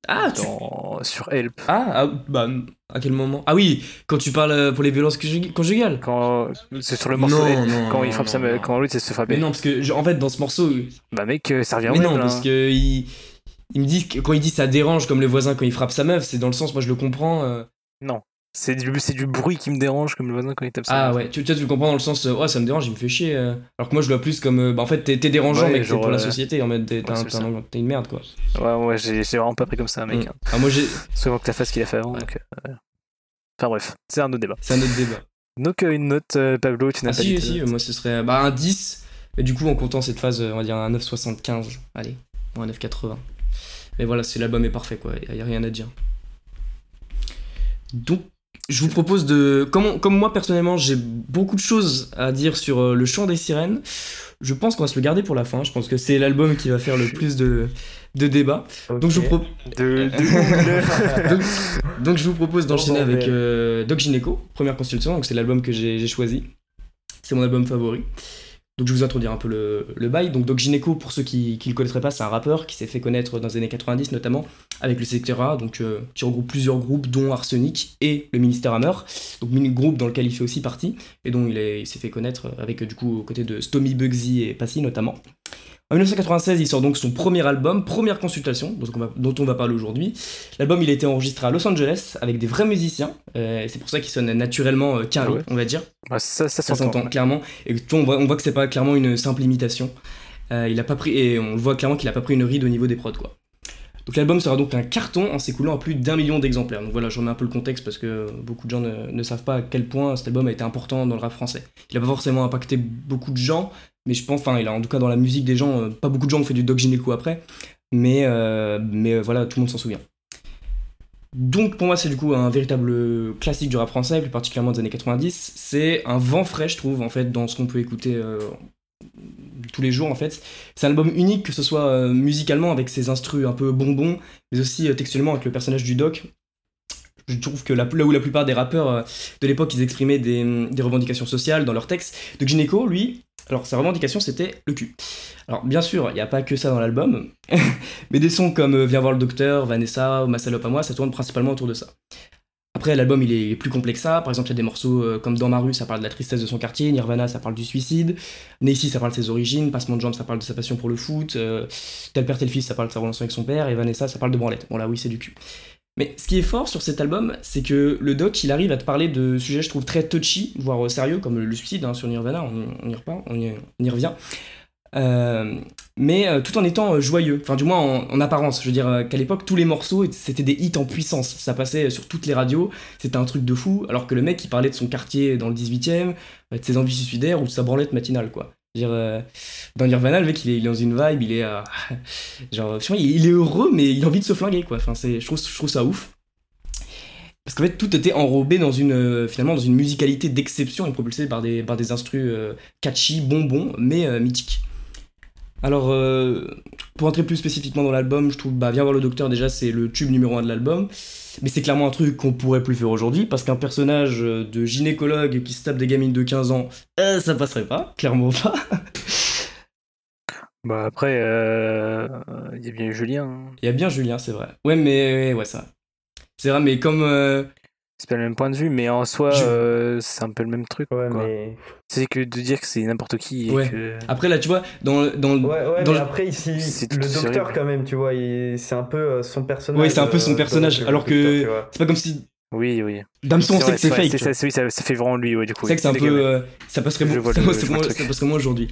S1: Ah, tu-
S2: dans, sur Help.
S1: ah, ah, bah, à quel moment? Ah oui, quand tu parles euh, pour les violences conjug- conjugales.
S2: Quand, c'est sur le morceau
S1: Non,
S2: Help,
S1: non,
S2: quand
S1: non,
S2: il frappe sa
S1: non.
S2: quand l'autre se fait
S1: Mais non, parce que en fait dans ce morceau,
S2: Bah mec, euh, ça revient
S1: mais non,
S2: là.
S1: parce que il, il me dit que quand il dit ça dérange comme les voisins quand il frappe sa meuf, c'est dans le sens, moi je le comprends. euh,
S2: Non, c'est du, c'est du bruit qui me dérange comme le voisin quand il tape sa
S1: Ah ouais, tu, tu, tu le comprends dans le sens, euh, ouais, ça me dérange, il me fait chier. euh. Alors que moi je le vois plus comme, euh, bah en fait t'es dérangeant,
S2: Ouais,
S1: mec,
S2: genre,
S1: pour la société, en mode t'es
S2: ouais,
S1: un- une merde quoi.
S2: Ouais, ouais, j'ai vraiment pas pris comme ça, mec.
S1: Mm.
S2: hein.
S1: Ah, moi j'ai.
S2: Souvent que la face qu'il a fait avant,
S1: Ouais.
S2: donc. euh, Enfin bref, c'est un autre débat.
S1: C'est un autre débat.
S2: Donc euh, une note, euh, Pablo, tu n'as
S1: Ah
S2: pas
S1: si,
S2: dit.
S1: si, moi ce serait bah, un 10, mais du coup en comptant cette phase, on va dire un 9,75, allez, ou un 9,80. Mais voilà, c'est l'album est parfait quoi, il y a rien à dire. Donc, je vous propose de... Comme, comme moi personnellement j'ai beaucoup de choses à dire sur euh, le chant des sirènes, je pense qu'on va se le garder pour la fin, je pense que c'est l'album qui va faire le plus de, de débats. Donc je vous propose...
S2: De, de...
S1: donc, donc je vous propose d'enchaîner avec euh, Doc Gineco, première consultation, donc c'est l'album que j'ai choisi. C'est mon album favori. Donc je vais vous introduire un peu le, bail. Donc Doc Gineco, pour ceux qui ne le connaîtraient pas, c'est un rappeur qui s'est fait connaître dans les années 90 notamment avec le Secteur A, donc euh, qui regroupe plusieurs groupes dont Arsenic et le Ministère Hammer, donc groupe dans lequel il fait aussi partie et dont il est- il s'est fait connaître avec du coup aux côtés de Stomy Bugsy et Passy notamment. En 1996, il sort donc son premier album, première consultation, dont on va, dont on va parler aujourd'hui. L'album, il a été enregistré à Los Angeles avec des vrais musiciens, euh, c'est pour ça qu'il sonne naturellement euh, carré,
S2: Ah ouais
S1: on va dire.
S2: Ouais, ça, ça
S1: Ça
S2: s'entend.
S1: clairement. Et on voit, on voit que c'est pas clairement une simple imitation. Euh, il a pas pris, et on voit clairement qu'il a pas pris une ride au niveau des prods, quoi. Donc l'album sera donc un carton en s'écoulant à plus d'un million d'exemplaires. Donc voilà, j'en mets un peu le contexte parce que beaucoup de gens ne, ne savent pas à quel point cet album a été important dans le rap français. Il a pas forcément impacté beaucoup de gens, mais je pense, enfin, il a en tout cas dans la musique des gens, euh, pas beaucoup de gens ont fait du Doc Gineco après, mais, euh, mais euh, voilà, tout le monde s'en souvient. Donc pour moi c'est du coup un véritable classique du rap français, plus particulièrement des années 90. C'est un vent frais je trouve en fait dans ce qu'on peut écouter tous les jours en fait. C'est un album unique que ce soit musicalement avec ses instrus un peu bonbons, mais aussi textuellement avec le personnage du doc. Je trouve que là où la plupart des rappeurs euh, de l'époque ils exprimaient des, des revendications sociales dans leurs textes, de Gineco lui, alors sa revendication c'était le cul. Alors bien sûr il n'y a pas que ça dans l'album, mais des sons comme euh, Viens voir le docteur, Vanessa ou Ma salope à moi, ça tourne principalement autour de ça. Après, l'album il est plus complexe que ça. Par exemple, il y a des morceaux euh, comme Dans ma rue, ça parle de la tristesse de son quartier. Nirvana, ça parle du suicide. Nacy, ça parle de ses origines. Passement de jambes, ça parle de sa passion pour le foot. Euh, tel père, tel fils, ça parle de sa relation avec son père. Et Vanessa, ça parle de branlette. Bon, là, oui, c'est du cul. Mais ce qui est fort sur cet album, c'est que le doc, il arrive à te parler de sujets, je trouve, très touchy, voire euh, sérieux, comme le suicide hein, sur Nirvana, on, y y, on y revient. Euh, mais euh, tout en étant joyeux, enfin du moins en, apparence. Je veux dire qu'à l'époque, tous les morceaux, c'était des hits en puissance. Ça passait sur toutes les radios, c'était un truc de fou, alors que le mec, il parlait de son quartier dans le 18ème, de ses envies suicidaires ou de sa branlette matinale, quoi. Dire, dans Nirvana, le mec, il est, dans une vibe, il est, genre, il, est heureux, mais il a envie de se flinguer, quoi. Je trouve, ça ouf. Parce qu'en fait, tout était enrobé dans une, euh, finalement, dans une musicalité d'exception et propulsé par des, par instrus euh, catchy, bonbons, mais euh, mythiques. Alors, pour entrer plus spécifiquement dans l'album, je trouve, bah, Viens voir le docteur, déjà, c'est le tube numéro 1 de l'album. Mais c'est clairement un truc qu'on pourrait plus faire aujourd'hui, parce qu'un personnage de gynécologue qui se tape des gamines de 15 ans, ça passerait pas, clairement pas.
S2: Bah après, il y a bien Julien. Hein.
S1: Il y a bien Julien, c'est vrai. Ouais, mais ouais, ça. C'est vrai, mais comme. Euh,
S2: c'est pas le même point de vue, mais en soi, euh, c'est un peu le même truc. Ouais, mais... C'est que de dire que c'est n'importe qui.
S1: Après, là, tu vois, dans, dans,
S3: ouais, ouais,
S1: dans
S3: mais après, ici, le docteur, quand même, tu vois, c'est un peu euh, son personnage.
S1: Oui, c'est un peu son personnage. alors que c'est pas comme si.
S2: Oui, oui.
S1: Damson, on sait que c'est fake.
S2: Ça, oui, ça, ça, fait vraiment lui, ouais, du coup.
S1: C'est que c'est un peu. ça passerait, bon, ça moins aujourd'hui.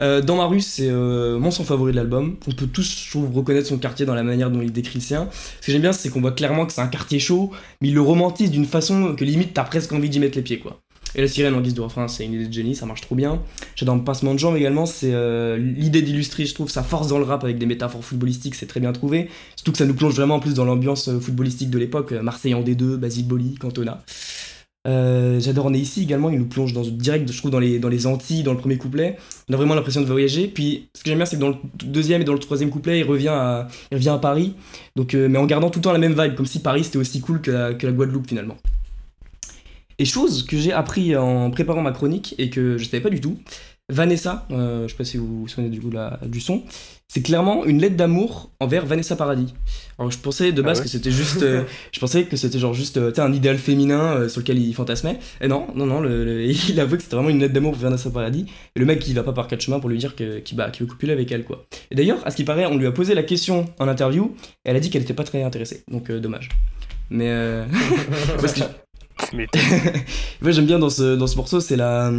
S1: Euh, dans ma rue, c'est euh, mon son favori de l'album. On peut tous, je trouve, reconnaître son quartier dans la manière dont il décrit le sien. Ce que j'aime bien, c'est qu'on voit clairement que c'est un quartier chaud, mais il le romantise d'une façon que limite t'as presque envie d'y mettre les pieds, quoi. Et la sirène en guise de refrain, c'est une idée de génie, ça marche trop bien. J'adore Passement de Jambes également, c'est euh, l'idée d'illustrer, je trouve, sa force dans le rap avec des métaphores footballistiques, c'est très bien trouvé. Surtout que ça nous plonge vraiment plus dans l'ambiance footballistique de l'époque, Marseille en D2, Basile Boli, Cantona. Euh, j'adore On est ici également, il nous plonge dans, direct, je trouve, dans les, dans les Antilles, dans le premier couplet. On a vraiment l'impression de voyager. Puis ce que j'aime bien, c'est que dans le deuxième et dans le troisième couplet, il revient à, Paris, euh, mais en gardant tout le temps la même vibe, comme si Paris c'était aussi cool que la Guadeloupe finalement. Et chose que j'ai appris en préparant ma chronique et que je savais pas du tout, Vanessa, euh, je sais pas si vous vous souvenez du, coup, du son, c'est clairement une lettre d'amour envers Vanessa Paradis. Alors je pensais de ah base que c'était juste, euh, je pensais que c'était genre juste euh, un idéal féminin sur lequel il fantasmait. Et non, non, non, le, il avoue que c'était vraiment une lettre d'amour pour Vanessa Paradis. Et le mec il va pas par quatre chemins pour lui dire qu'il bah, veut copuler avec elle quoi. Et d'ailleurs, à ce qui paraît, on lui a posé la question en interview et elle a dit qu'elle était pas très intéressée. Donc dommage. Mais parce que moi j'aime bien dans ce, dans ce morceau, c'est la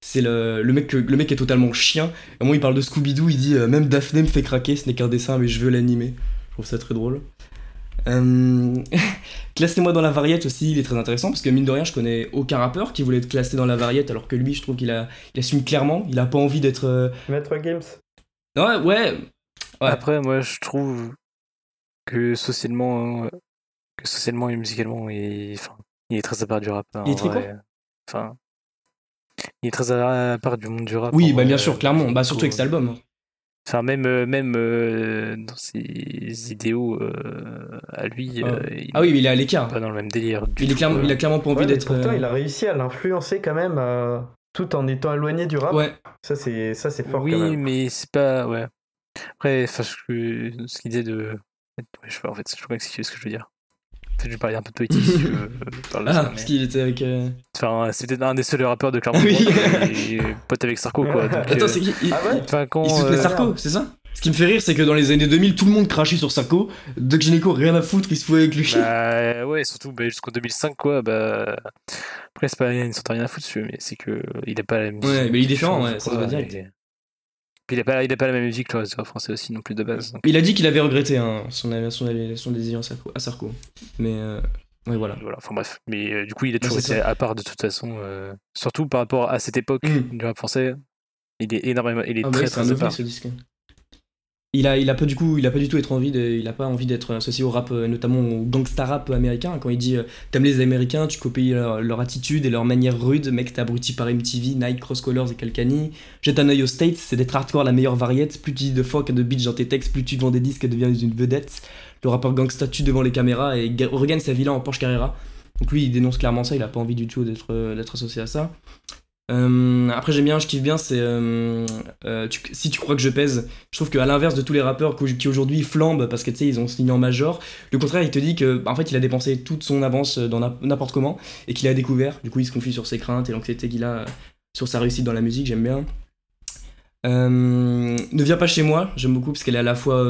S1: c'est le, le, mec, le mec est totalement chien. À un moment, il parle de Scooby-Doo, il dit euh, Même Daphné me fait craquer, ce n'est qu'un dessin, mais je veux l'animer. Je trouve ça très drôle. Euh... Classez-moi dans la variette aussi, il est très intéressant parce que mine de rien, je connais aucun rappeur qui voulait être classé dans la variette alors que lui, je trouve qu'il a, il assume clairement, il a pas envie d'être. Euh...
S3: Maître Games
S1: Ouais, ouais,
S2: Après, moi, je trouve que socialement, euh, que socialement et musicalement, il, enfin, il est très à part du rap.
S1: Il est très quoi
S2: Enfin, il est très à part du monde du rap.
S1: Oui, bah bien sûr, clairement. Bah, surtout avec cet album. Hein.
S2: Enfin, même, euh, même euh, dans ses idéaux euh, à lui.
S1: Ah. ah oui, mais il est à l'écart.
S2: Pas dans le même délire.
S1: il, est clairement, il a clairement pas envie d'être.
S3: Pourtant, il a réussi à l'influencer quand même, tout en étant éloigné du rap.
S1: Ouais.
S3: Ça, c'est, ça, c'est fort.
S2: Oui,
S3: quand même.
S2: mais c'est pas. Ouais. Après, ce qu'il disait de. je sais pas, en fait, je sais pas ce que je veux dire. Je vais parler un peu de si tu veux.
S1: ah, parce qu'il était avec. Euh...
S2: Enfin, c'était un des seuls rappeurs de Clermont.
S1: oui.
S2: et pote avec Sarko, quoi. Donc,
S1: Attends, c'est qui il, ah ouais enfin, quand, il soutenait euh... Sarko, c'est ça? Ce qui me fait rire, c'est que dans les années 2000, tout le monde crachait sur Sarko. Doc Gineco, rien à foutre, il se foutait avec lui.
S2: Bah, ouais, surtout bah, jusqu'en 2005, quoi. Bah. Après, c'est pas, il ne s'entend rien à foutre mais c'est que il pas la
S1: même. Ouais, mais il est différent, ouais, ça se va.
S2: Puis il n'a pas, pas la même musique que le français aussi non plus de base.
S1: Il a dit qu'il avait regretté hein, son, son, son, désir à Sarko. Mais euh, ouais, voilà.
S2: voilà. Enfin bref. Mais euh, du coup, il est toujours à part de toute façon. Euh, surtout par rapport à cette époque mm. du rap français. Il est énormément. Il est ah, très bah très, très,
S1: ce disque il a, pas du tout être envie de, il pas envie d'être associé au rap, euh, notamment au gangsta rap américain. Quand il dit, euh, t'aimes les Américains, tu copies leur, attitude et leur manière rude, mec, t'es abruti par MTV, Nike, Cross Colors et Calcani. Jette un œil aux States, c'est d'être hardcore la meilleure variette. Plus tu dis de fuck et de bitch dans tes textes, plus tu vends des disques et deviens une vedette. Le rappeur gangsta tue devant les caméras et regagne sa villa en Porsche Carrera. Donc lui, il dénonce clairement ça, il a pas envie du tout d'être euh, associé à ça. Euh, après j'aime bien, je kiffe bien, c'est euh, euh, si tu crois que je pèse, je trouve qu'à l'inverse de tous les rappeurs qui aujourd'hui flambent parce que tu sais ils ont signé en major, le contraire il te dit que bah, fait il a dépensé toute son avance dans n'importe comment et qu'il a découvert, du coup il se confie sur ses craintes et l'anxiété qu'il a sur sa réussite dans la musique, j'aime bien. Ne viens pas chez moi, j'aime beaucoup parce qu'elle est à la fois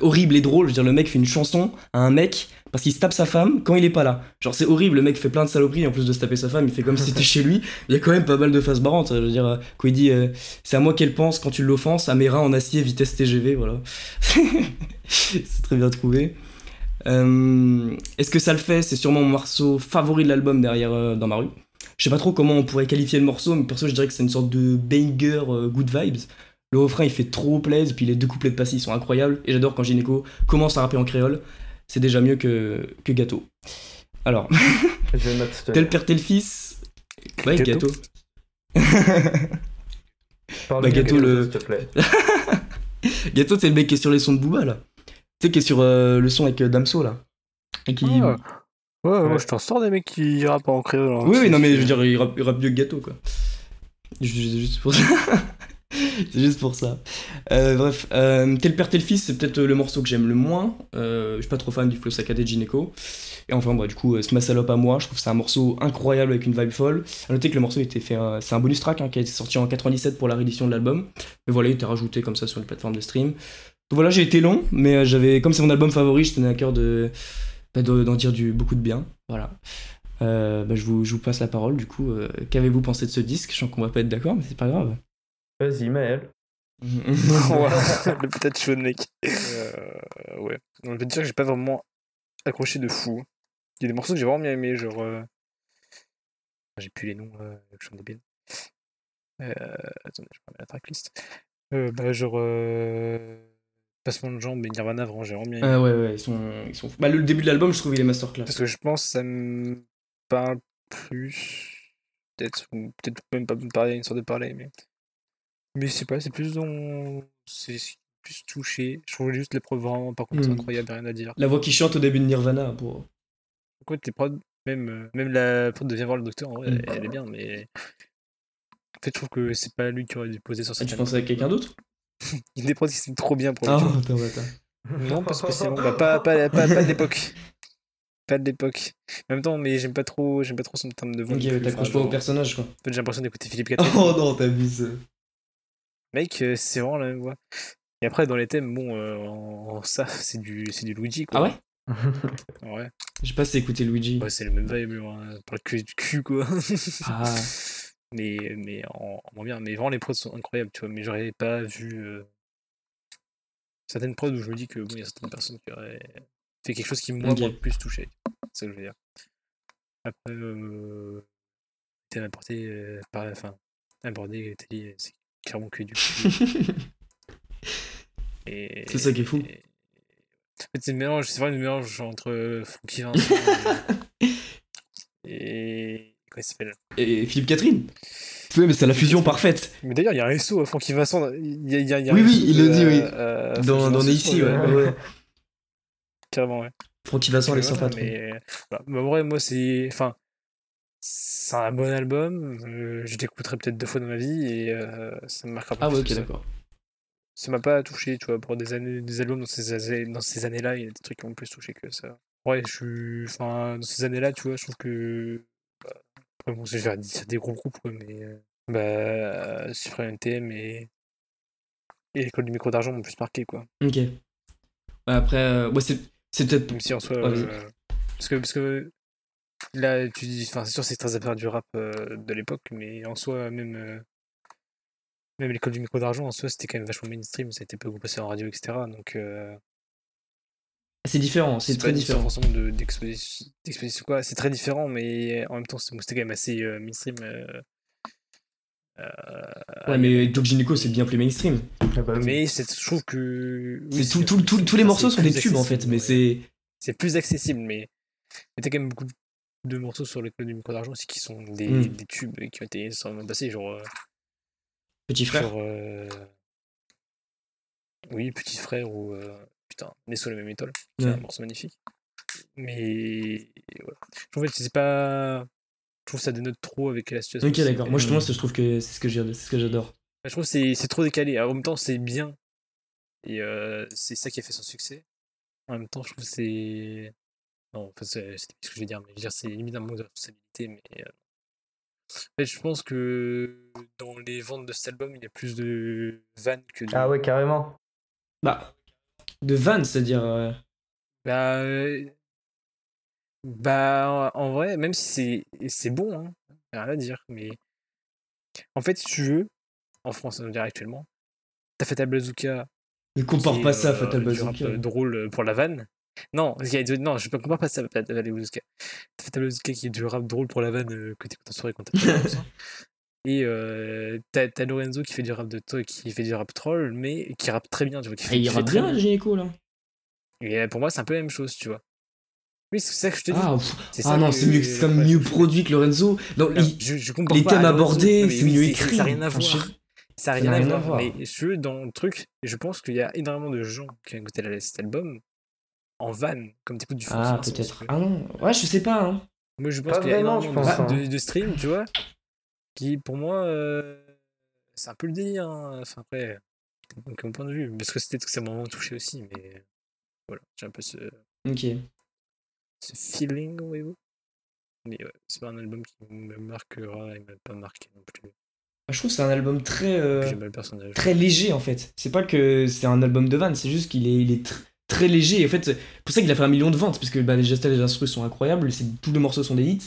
S1: horrible et drôle. Je veux dire, le mec fait une chanson à un mec parce qu'il se tape sa femme quand il est pas là. Genre, c'est horrible, le mec fait plein de saloperies en plus de se taper sa femme, il fait comme si c'était chez lui. Il y a quand même pas mal de faces barrantes. Je veux dire, euh, quand il dit euh, c'est à moi qu'elle pense quand tu l'offenses, à mes reins en acier, vitesse TGV, voilà. c'est très bien trouvé. Euh, Est-ce que ça le fait? C'est sûrement mon morceau favori de l'album derrière dans ma rue. Je sais pas trop comment on pourrait qualifier le morceau, mais perso, je dirais que c'est une sorte de banger good vibes. Le refrain, il fait trop plaisir, puis les deux couplets de Passy sont incroyables. Et j'adore quand Gynéco commence à rapper en créole. C'est déjà mieux que, que Gâteau. Alors, tel père, tel fils. Ouais,
S2: Gâteau.
S1: Gâteau.
S3: Parle
S1: bah, Gâteau, le-
S3: s'il te plaît.
S1: Gâteau, c'est le mec qui est sur les sons de Booba, là. Tu sais, qui est sur euh, le son avec euh, Damso, là. Et qui.
S2: Ah. Ouais,
S3: Ouais.
S2: moi je t'en sors des mecs qui rappent en créole. hein.
S1: Oui, oui,
S2: C'est-
S1: non, mais je
S2: c'est-
S1: veux dire, il rappe, il rappe mieux que Gâteau, quoi. Ju- Juste pour ça. c'est juste pour ça. Euh, bref, euh, Tel père, tel fils, c'est peut-être le morceau que j'aime le moins. Euh, je suis pas trop fan du flow saccadé de Gineco. Et enfin, bah, du coup, euh, C'est ma salope à moi. Je trouve que c'est un morceau incroyable avec une vibe folle. À noter que le morceau était fait. euh, c'est un bonus track hein, qui a été sorti en 97 pour la réédition de l'album. Mais voilà, il était rajouté comme ça sur les plateformes de stream. Donc voilà, j'ai été long, mais euh, j'avais, comme c'est mon album favori, je tenais à cœur de, bah, de- d'en dire beaucoup de bien. Voilà. Euh, bah, je, vous, passe la parole, du coup. euh, qu'avez-vous pensé de ce disque? Je sens qu'on va pas être d'accord, mais c'est pas grave.
S3: Vas-y, Maël.
S2: le peut-être chaud mec. Euh, ouais. Donc, je vais te dire que j'ai pas vraiment accroché de fou. Il y a des morceaux que j'ai vraiment bien aimé, genre. euh, J'ai plus les noms, euh, je suis débile. Euh... Attendez, je remets la tracklist. Euh, bah, genre. Euh... Passement de jambes et Nirvana, vraiment, j'ai vraiment bien aimé.
S1: Ah ouais, ouais, ils sont. Ils sont... Bah, le début de l'album, je trouve il est masterclass.
S2: Parce que je pense que ça me parle plus. Peut-être, ou peut-être même pas me parler, une sorte de parler, mais. Mais c'est pas, c'est plus dans. C'est c'est plus touché. Je trouve juste les prods vraiment, par contre,
S1: Mm.
S2: incroyable, rien à dire.
S1: La voix qui chante au début de Nirvana pour.
S2: Pourquoi les prods, même, euh, même la prod de Viens voir le docteur, en vrai,
S1: Mm.
S2: elle, elle est bien, mais. En fait, je trouve que c'est pas lui qui aurait dû poser sur
S1: Ah,
S2: cette
S1: tu pensais à quelqu'un d'autre?
S2: Il y a des prods qui sont trop bien pour lui.
S1: Ah,
S2: tu vois.
S1: attends, attends.
S2: Non, pas spécialement. Bah, pas, pas, pas, pas de l'époque. Pas de l'époque. En même temps, mais j'aime pas trop, j'aime pas trop son terme de voix.
S1: Ok,
S2: non
S1: t'accroches pas au personnage, quoi.
S2: en fait, j'ai l'impression d'écouter Philippe Catherine.
S1: Oh non, t'abuses.
S2: Mec, euh, c'est vraiment la même voix. Et après, dans les thèmes, bon, euh, en, en ça, c'est du, c'est du Luigi, quoi.
S1: Ah ouais?
S2: Ouais,
S1: J'ai pas assez écouté Luigi.
S2: Ouais, c'est le même vibe, hein, par le cul du cul, quoi.
S1: Ah.
S2: mais mais en, en moins bien. Mais vraiment, les prods sont incroyables, tu vois. Mais j'aurais pas vu euh, certaines prods où je me dis que bon, il y a certaines personnes qui auraient fait quelque chose qui, moi,
S1: Ok.
S2: m'a plus touché. C'est ça que je veux dire. Après, euh, thème apporté par enfin, abordé, c'est clairement que du Et-
S1: C'est ça qui est fou.
S2: et- c'est le mélange, c'est vraiment le mélange entre euh, Francky Vincent et... Comment il s'appelle?
S1: Et Philippe Catherine Oui, mais c'est la fusion parfaite.
S2: Mais d'ailleurs, il y a un SO à Francky Vincent. Il y a, il y a- il y a
S1: Oui, oui, il le dit, oui.
S2: euh, euh,
S1: Dans, dans ici, ouais.
S2: euh,
S1: ouais. Francky Vincent, elle est
S2: Voilà,
S1: sympa, trop.
S2: mais voilà. Bah, en vrai, moi, c'est. Enfin. C'est un bon album. euh, je l'écouterai peut-être deux fois dans ma vie et euh, ça me marquera pas
S1: Ah ouais, ok, d'accord.
S2: ça m'a pas touché, tu vois, pour des années, des albums dans ces, dans ces années-là, il y a des trucs qui m'ont plus touché que ça. Ouais, je suis, enfin, dans ces années-là, tu vois, je trouve que, bah, après, bon, je vais dire des gros groupes, quoi, mais, euh, bah, Supreme NTM et, et l'école du micro d'argent m'ont plus marqué, quoi.
S1: Ok. Bah, Après, euh, ouais, c'est peut-être.
S2: Même si en soi,
S1: Ouais,
S2: parce que, parce que, là, tu dis, enfin, c'est sûr, c'est très à faire du rap euh, de l'époque, mais en soi, même, euh, même l'école du micro d'argent, en soi, c'était quand même vachement mainstream, ça a été beaucoup passé en radio, etc. Donc, euh,
S1: C'est différent, c'est très différent.
S2: forcément de- d'exposition d'exposition, quoi. C'est très différent, mais en même temps, c'était c'était quand même assez euh, mainstream. euh, euh,
S1: Ouais, mais Doc Gynéco, c'est bien plus mainstream.
S2: Mais je trouve que. oui,
S1: C'est tout,
S2: c'est-
S1: tout- tout- tous les morceaux sont des tubes en fait, mais
S2: ouais.
S1: c'est.
S2: C'est plus accessible, mais. Mais t'as quand même beaucoup de morceaux sur l'école du micro d'argent aussi qui sont des,
S1: Mm.
S2: des tubes qui ont été énormément passés, genre. euh,
S1: Petit frère.
S2: genre, euh, Oui, Petit Frère ou. euh, Putain, Né sous la même étoile, qui est
S1: Ouais.
S2: un morceau magnifique. Mais. Voilà. Je trouve que c'est pas. Je trouve que ça dénote trop avec la situation.
S1: Ok, d'accord. Moi,
S2: euh,
S1: c'est- je trouve que c'est ce que j'ai- c'est ce que j'adore.
S2: je trouve que c'est c'est trop décalé. Alors, en même temps, c'est bien. Et euh, c'est ça qui a fait son succès. En même temps, je trouve que c'est. Non, enfin, c'est ce que je vais dire, mais je veux dire, c'est limite un manque de responsabilité. Mais, euh, En fait, je pense que dans les ventes de cet album, il y a plus de vannes que de.
S3: Ah ouais, carrément.
S1: Bah, de vannes, c'est-à-dire. euh,
S2: Bah, euh, bah, en vrai, même si c'est c'est bon, hein, rien à dire, mais en fait, si tu veux, en France, on dirait actuellement, t'as Fatal Bazooka.
S1: Ne compare pas ça à Fatal Bazooka.
S2: drôle pour la vanne. Non, il y a de- non, je ne compare pas ça Fatal Bazooka qui est du rap drôle pour la vanne euh, que t'écoutes en soirée quand t'as ça. Et euh, t'as t'as Lorenzo qui fait du rap de to- qui fait du rap troll, mais qui rappe très bien, tu vois. Qui fait,
S1: il
S2: qui fait
S1: rappe
S2: très
S1: bien, le gynéco, là.
S2: Et euh, pour moi, c'est un peu la même chose, tu vois. Oui, c'est ça que je te dis.
S1: Ah,
S2: C'est
S1: ah
S2: ça
S1: non,
S2: que-
S1: c'est mieux, c'est comme
S2: ouais,
S1: mieux produit que Lorenzo. Non, il-
S2: je,
S1: les
S2: pas
S1: thèmes
S2: Lorenzo.
S1: abordés, c'est mieux écrit.
S2: Ça n'a rien à voir. Ça n'a rien, à
S1: rien à
S2: voir. Mais je veux dans le truc, et je pense qu'il y a énormément de gens qui ont écouté cet album en van, comme t'écoutes du
S1: Ah, peut-être.
S2: que-
S1: Ah non, ouais, je sais pas. Hein.
S2: Moi, je pense qu'il y a
S3: vraiment,
S2: énormément
S3: je
S2: de,
S3: pense,
S2: de,
S3: hein.
S2: de streams, tu vois, qui pour moi, euh, c'est un peu le délire. hein. Enfin, après, donc, mon point de vue, parce que c'était que ça m'a vraiment touché aussi, mais voilà, j'ai un peu ce,
S1: Ok.
S2: ce feeling, voyez-vous. Mais ouais, c'est pas un album qui me marquera, il m'a pas marqué non plus.
S1: Ah, Je trouve que c'est un album très, euh, très léger en fait. C'est pas que c'est un album de vannes, c'est juste qu'il est, il est tr- très léger. En fait, c'est pour ça qu'il a fait un million de ventes, parce que bah, les gestes et les instrus sont incroyables, tous les morceaux sont des hits.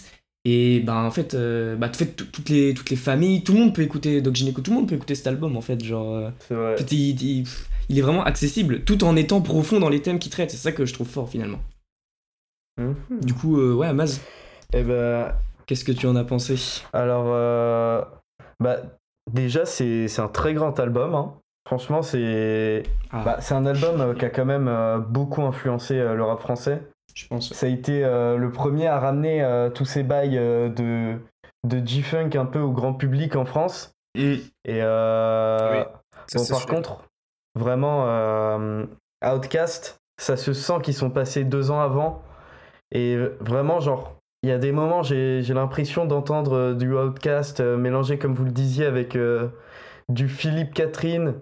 S1: Et bah en fait, euh, bah, fait toutes, les, toutes les familles, tout le monde peut écouter Doc Gynéco, tout le monde peut écouter cet album en fait. Genre, euh,
S3: C'est vrai.
S1: fait, il, il- il est vraiment accessible, tout en étant profond dans les thèmes qu'il traite. C'est ça que je trouve fort finalement.
S3: Mhm.
S1: Du coup, euh, ouais, Maz,
S3: Eh ben,
S1: qu'est-ce que tu en as pensé?
S3: alors, euh, bah, déjà, c'est c'est un très grand album. hein. Franchement, c'est
S1: Ah,
S3: bah, c'est un album euh, qui a quand même euh, beaucoup influencé euh, le rap français.
S1: je pense.
S3: Ça a été le premier à ramener tous ces bails de, de G-Funk un peu au grand public en France. Et
S2: Oui, Ça,
S3: bon,
S2: ça,
S3: par contre, vraiment, Outcast, ça se sent qu'ils sont passés deux ans avant. Et vraiment, genre, il y a des moments, j'ai l'impression d'entendre du Outcast euh, mélangé, comme vous le disiez, avec euh, du Philippe Catherine.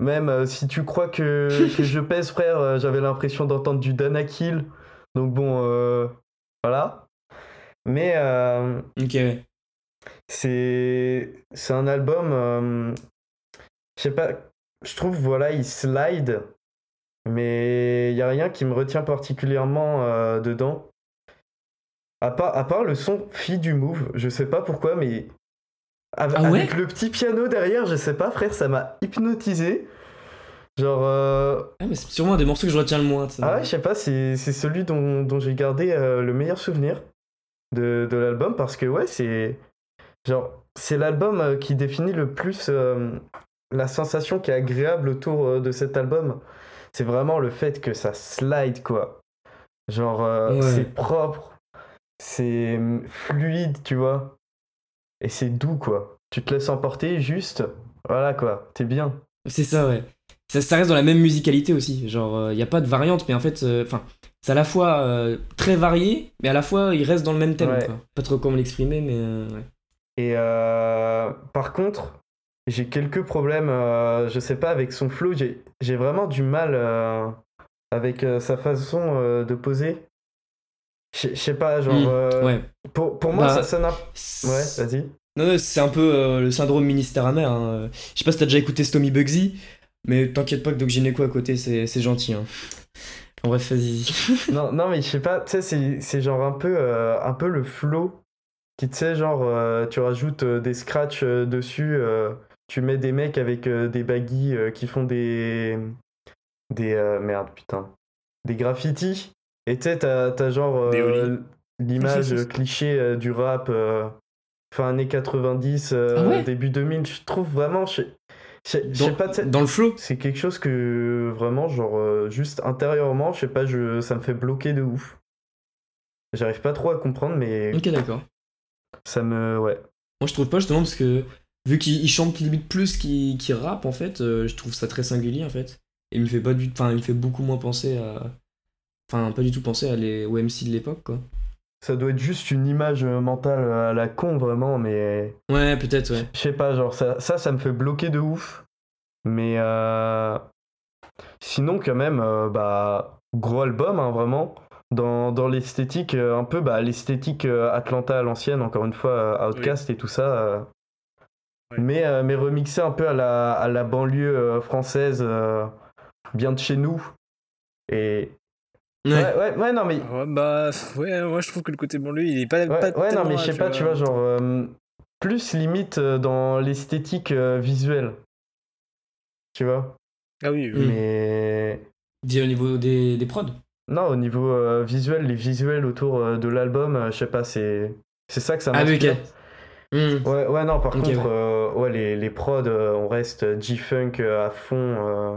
S3: Même euh, si tu crois que, que je pèse, frère, euh, j'avais l'impression d'entendre du Danakil. Donc bon, euh, voilà. Mais euh,
S1: Ok,
S3: c'est c'est un album euh, je sais pas je trouve voilà il slide mais il y a rien qui me retient particulièrement euh, dedans à part à part le son fille du move je sais pas pourquoi mais av-
S1: Ah ouais
S3: avec le petit piano derrière je sais pas frère ça m'a hypnotisé genre euh,
S1: Ah, mais c'est sûrement un des morceaux que je retiens le moins.
S3: ah ouais, je sais pas, c'est c'est celui dont, dont j'ai gardé euh, le meilleur souvenir de, de l'album parce que ouais, c'est genre c'est l'album euh, qui définit le plus la sensation qui est agréable autour de cet album. C'est vraiment le fait que ça slide quoi. Genre
S1: Ouais.
S3: c'est propre, c'est mm, fluide, tu vois. Et c'est doux quoi. Tu te laisses emporter juste, voilà quoi, t'es bien.
S1: C'est ça, ouais. Ça, ça reste dans la même musicalité aussi. Genre, il n'y a pas de variante, mais en fait, euh, c'est à la fois euh, très varié, mais à la fois, il reste dans le même thème.
S3: Ouais.
S1: quoi. Pas trop comment l'exprimer, mais euh, ouais.
S3: Et euh, par contre, j'ai quelques problèmes, euh, je sais pas, avec son flow. J'ai vraiment du mal euh, avec euh, sa façon euh, de poser. Je sais pas, genre.
S1: Mm,
S3: euh,
S1: ouais.
S3: pour, pour moi,
S1: Bah,
S3: ça sonne un. Ouais,
S1: C'est-
S3: vas-y.
S1: Non, non, c'est un peu euh, le syndrome ministère amer. hein. Je sais pas si t'as déjà écouté Stomy Bugsy, mais t'inquiète pas que Doc Gynéco à côté, c'est c'est gentil. Hein. En bref, vas-y.
S3: non, non, mais je sais pas, tu sais, c'est- c'est genre un peu, euh, un peu le flow qui, tu sais, genre, euh, tu rajoutes euh, des scratchs euh, dessus, euh, tu mets des mecs avec euh, des baggies euh, qui font des. Des. euh, merde, putain. Des graffitis. Et tu sais, t'as genre euh, l'image cliché euh, du rap euh, fin années 90, euh,
S1: Ah ouais
S3: début 2000. Je trouve vraiment. Je je sais pas,
S1: dans le flow
S3: c'est quelque chose que vraiment, genre, euh, juste intérieurement, je sais pas, je, ça me fait bloquer de ouf. J'arrive pas trop à comprendre, mais
S1: Ok, d'accord.
S3: ça me. Ouais.
S1: Moi, je trouve pas justement parce que vu qu'il il chante limite plus qu'il qu'il rappe, en fait, euh, je trouve ça très singulier en fait. Et il me fait pas du, enfin, il me fait beaucoup moins penser à, enfin, pas du tout penser à les aux MC de l'époque, quoi.
S3: Ça doit être juste une image euh, mentale à la con, vraiment, mais.
S1: Ouais, peut-être, ouais.
S3: Je sais pas, genre, ça, ça, ça me fait bloquer de ouf. Mais. euh, Sinon, quand même, euh, bah. Gros album, hein, vraiment. dans, dans l'esthétique, euh, un peu bah, l'esthétique euh, Atlanta à l'ancienne, encore une fois, euh, Outcast et tout ça. euh,
S2: Ouais.
S3: mais, euh, mais remixé un peu à la, à la banlieue euh, française, euh, bien de chez nous. Et.
S1: Ouais.
S3: Ouais, ouais, ouais, non, mais.
S2: Ouais, bah, ouais, moi je trouve que le côté banlieue, il est pas.
S3: Ouais,
S2: pas
S3: ouais, non, mais je sais pas, tu vois, genre. euh, plus limite euh, dans l'esthétique euh, visuelle. Tu vois?
S2: Ah oui, oui.
S3: Mais.
S1: Dis au niveau des, des prods?
S3: Non, au niveau euh, visuel, les visuels autour euh, de l'album, euh, je sais pas, c'est. C'est ça que ça
S1: Ah oui,
S3: m'inspire.
S1: ok. Hmm.
S3: Ouais, ouais, non, par
S1: Ok,
S3: contre,
S1: ouais.
S3: euh, ouais, les, les prods, euh, on reste G-Funk euh, à fond. euh.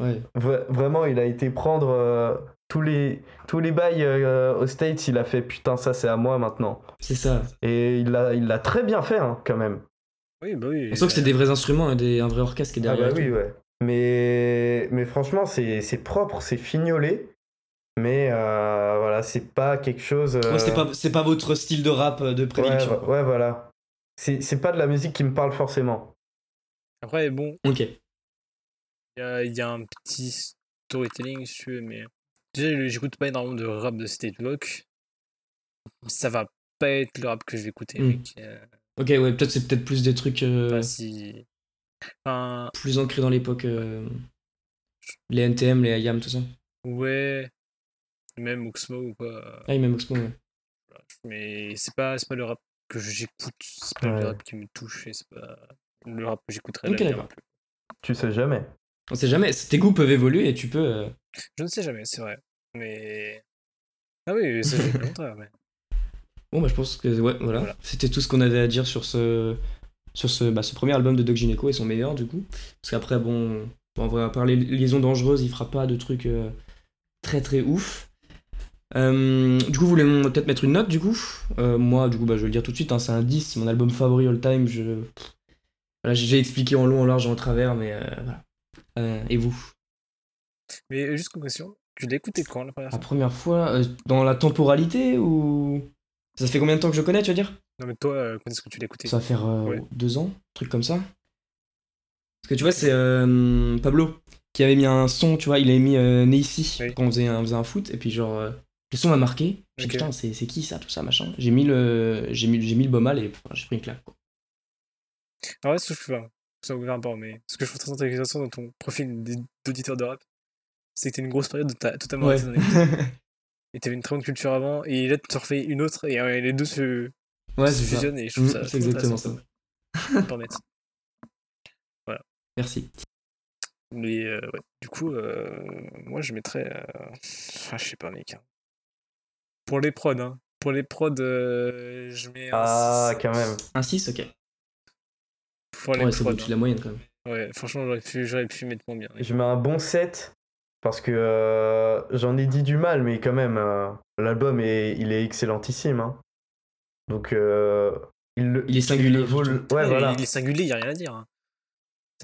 S1: Ouais.
S3: Vra- vraiment, il a été prendre euh, tous, les, tous les bails euh, aux States, il a fait putain, ça c'est à moi maintenant.
S1: C'est ça.
S3: Et il l'a il l'a très bien fait, hein, quand même.
S2: Oui, bah oui.
S1: On sent que c'est des vrais instruments, et des, un vrai orchestre qui est
S3: Ah
S1: derrière.
S3: bah
S1: et
S3: oui,
S1: tout.
S3: ouais. Mais, mais franchement, c'est c'est propre, c'est fignolé. Mais euh, voilà, c'est pas quelque chose. euh,
S1: Ouais, c'est pas, c'est pas votre style de rap euh, de prédilection.
S3: ouais, ouais, voilà. C'est c'est pas de la musique qui me parle forcément.
S2: Après, bon,
S1: Ok.
S2: il y a, il y a un petit storytelling, si tu veux, mais. Déjà, j'écoute pas énormément de rap de State Block. Ça va pas être le rap que je vais écouter,
S1: Mm.
S2: mec. Euh,
S1: Ok, ouais, peut-être c'est peut-être plus des trucs euh,
S2: pas si. Enfin,
S1: plus ancrés dans l'époque. euh, les NTM, les IAM, tout ça.
S2: ouais. Même Oxmo ou quoi.
S1: Ah, même Oxmo, ouais.
S2: Mais c'est pas, c'est pas le rap que j'écoute, c'est pas
S3: Ouais.
S2: le rap qui me touche, et c'est pas le rap que j'écouterai.
S1: Ok, d'accord.
S3: Tu sais jamais.
S1: On sait jamais, tes goûts peuvent évoluer et tu peux. euh,
S2: Je ne sais jamais, c'est vrai. Mais. Ah oui, ça j'ai longtemps, mais.
S1: Bon, bah, je pense que ouais, voilà.
S2: Voilà.
S1: C'était tout ce qu'on avait à dire sur ce, sur ce, bah, ce premier album de Doc Gineco et son meilleur, du coup. Parce qu'après, bon, bon, on va parler liaison dangereuse, il fera pas de trucs euh, très très ouf. Euh, du coup, vous voulez peut-être mettre une note, du coup? Euh, Moi, du coup, bah, je vais le dire tout de suite, hein, c'est un 10, c'est mon album favori all time. Je... Voilà, j'ai expliqué en long, en large en travers, mais euh, voilà. Euh, et vous?
S2: Mais euh, juste comme question, tu l'as écouté quand la première
S1: La
S2: fois?
S1: première fois, euh, dans la temporalité ou? Ça fait combien de temps que je connais, tu veux dire?
S2: Non, mais toi, euh, quand est-ce que tu l'as écouté?
S1: Ça va faire euh,
S2: Ouais.
S1: deux ans, truc comme ça. Parce que tu vois, c'est euh, Pablo qui avait mis un son, tu vois, il avait mis
S2: Oui.
S1: quand on faisait, un, on faisait un foot, et puis genre, le son m'a marqué. J'ai dit putain, c'est qui ça, tout ça, machin. J'ai mis le, j'ai mis, j'ai mis le et j'ai pris une claque. Quoi.
S2: En vrai, ce que ça ouvre un peu, mais ce que je trouve très intéressant dans ton profil d'auditeur de rap, c'est que t'as une grosse période où t'as totalement
S1: Ouais.
S2: Et t'avais une très bonne culture avant, et là, tu refais une autre, et euh, les deux se,
S1: ouais,
S2: se
S1: c'est ça.
S2: fusionnent, et je trouve
S1: Mm,
S2: ça.
S1: c'est exactement ça.
S2: me permettre.
S1: Merci.
S2: Mais euh, ouais, du coup, euh, moi je mettrais. euh, Ah, je sais pas, mec. hein. Pour les prods, hein. Pour les prods, euh, je mets un
S3: Ah,
S2: six.
S3: quand même.
S1: Un 6, ok. Ouais, c'est
S2: prods.
S1: au-dessus de la moyenne quand même.
S2: hein. Ouais, franchement, j'aurais pu, j'aurais pu mettre moins bien.
S3: Je mets un bon 7 parce que euh, j'en ai dit du mal, mais quand même, euh, l'album est, il est excellentissime. hein. Donc, euh, il,
S1: Il est singulier,
S3: vaut
S1: surtout.
S3: Ouais,
S2: il,
S3: voilà.
S2: il est singulier, y a rien à dire. hein.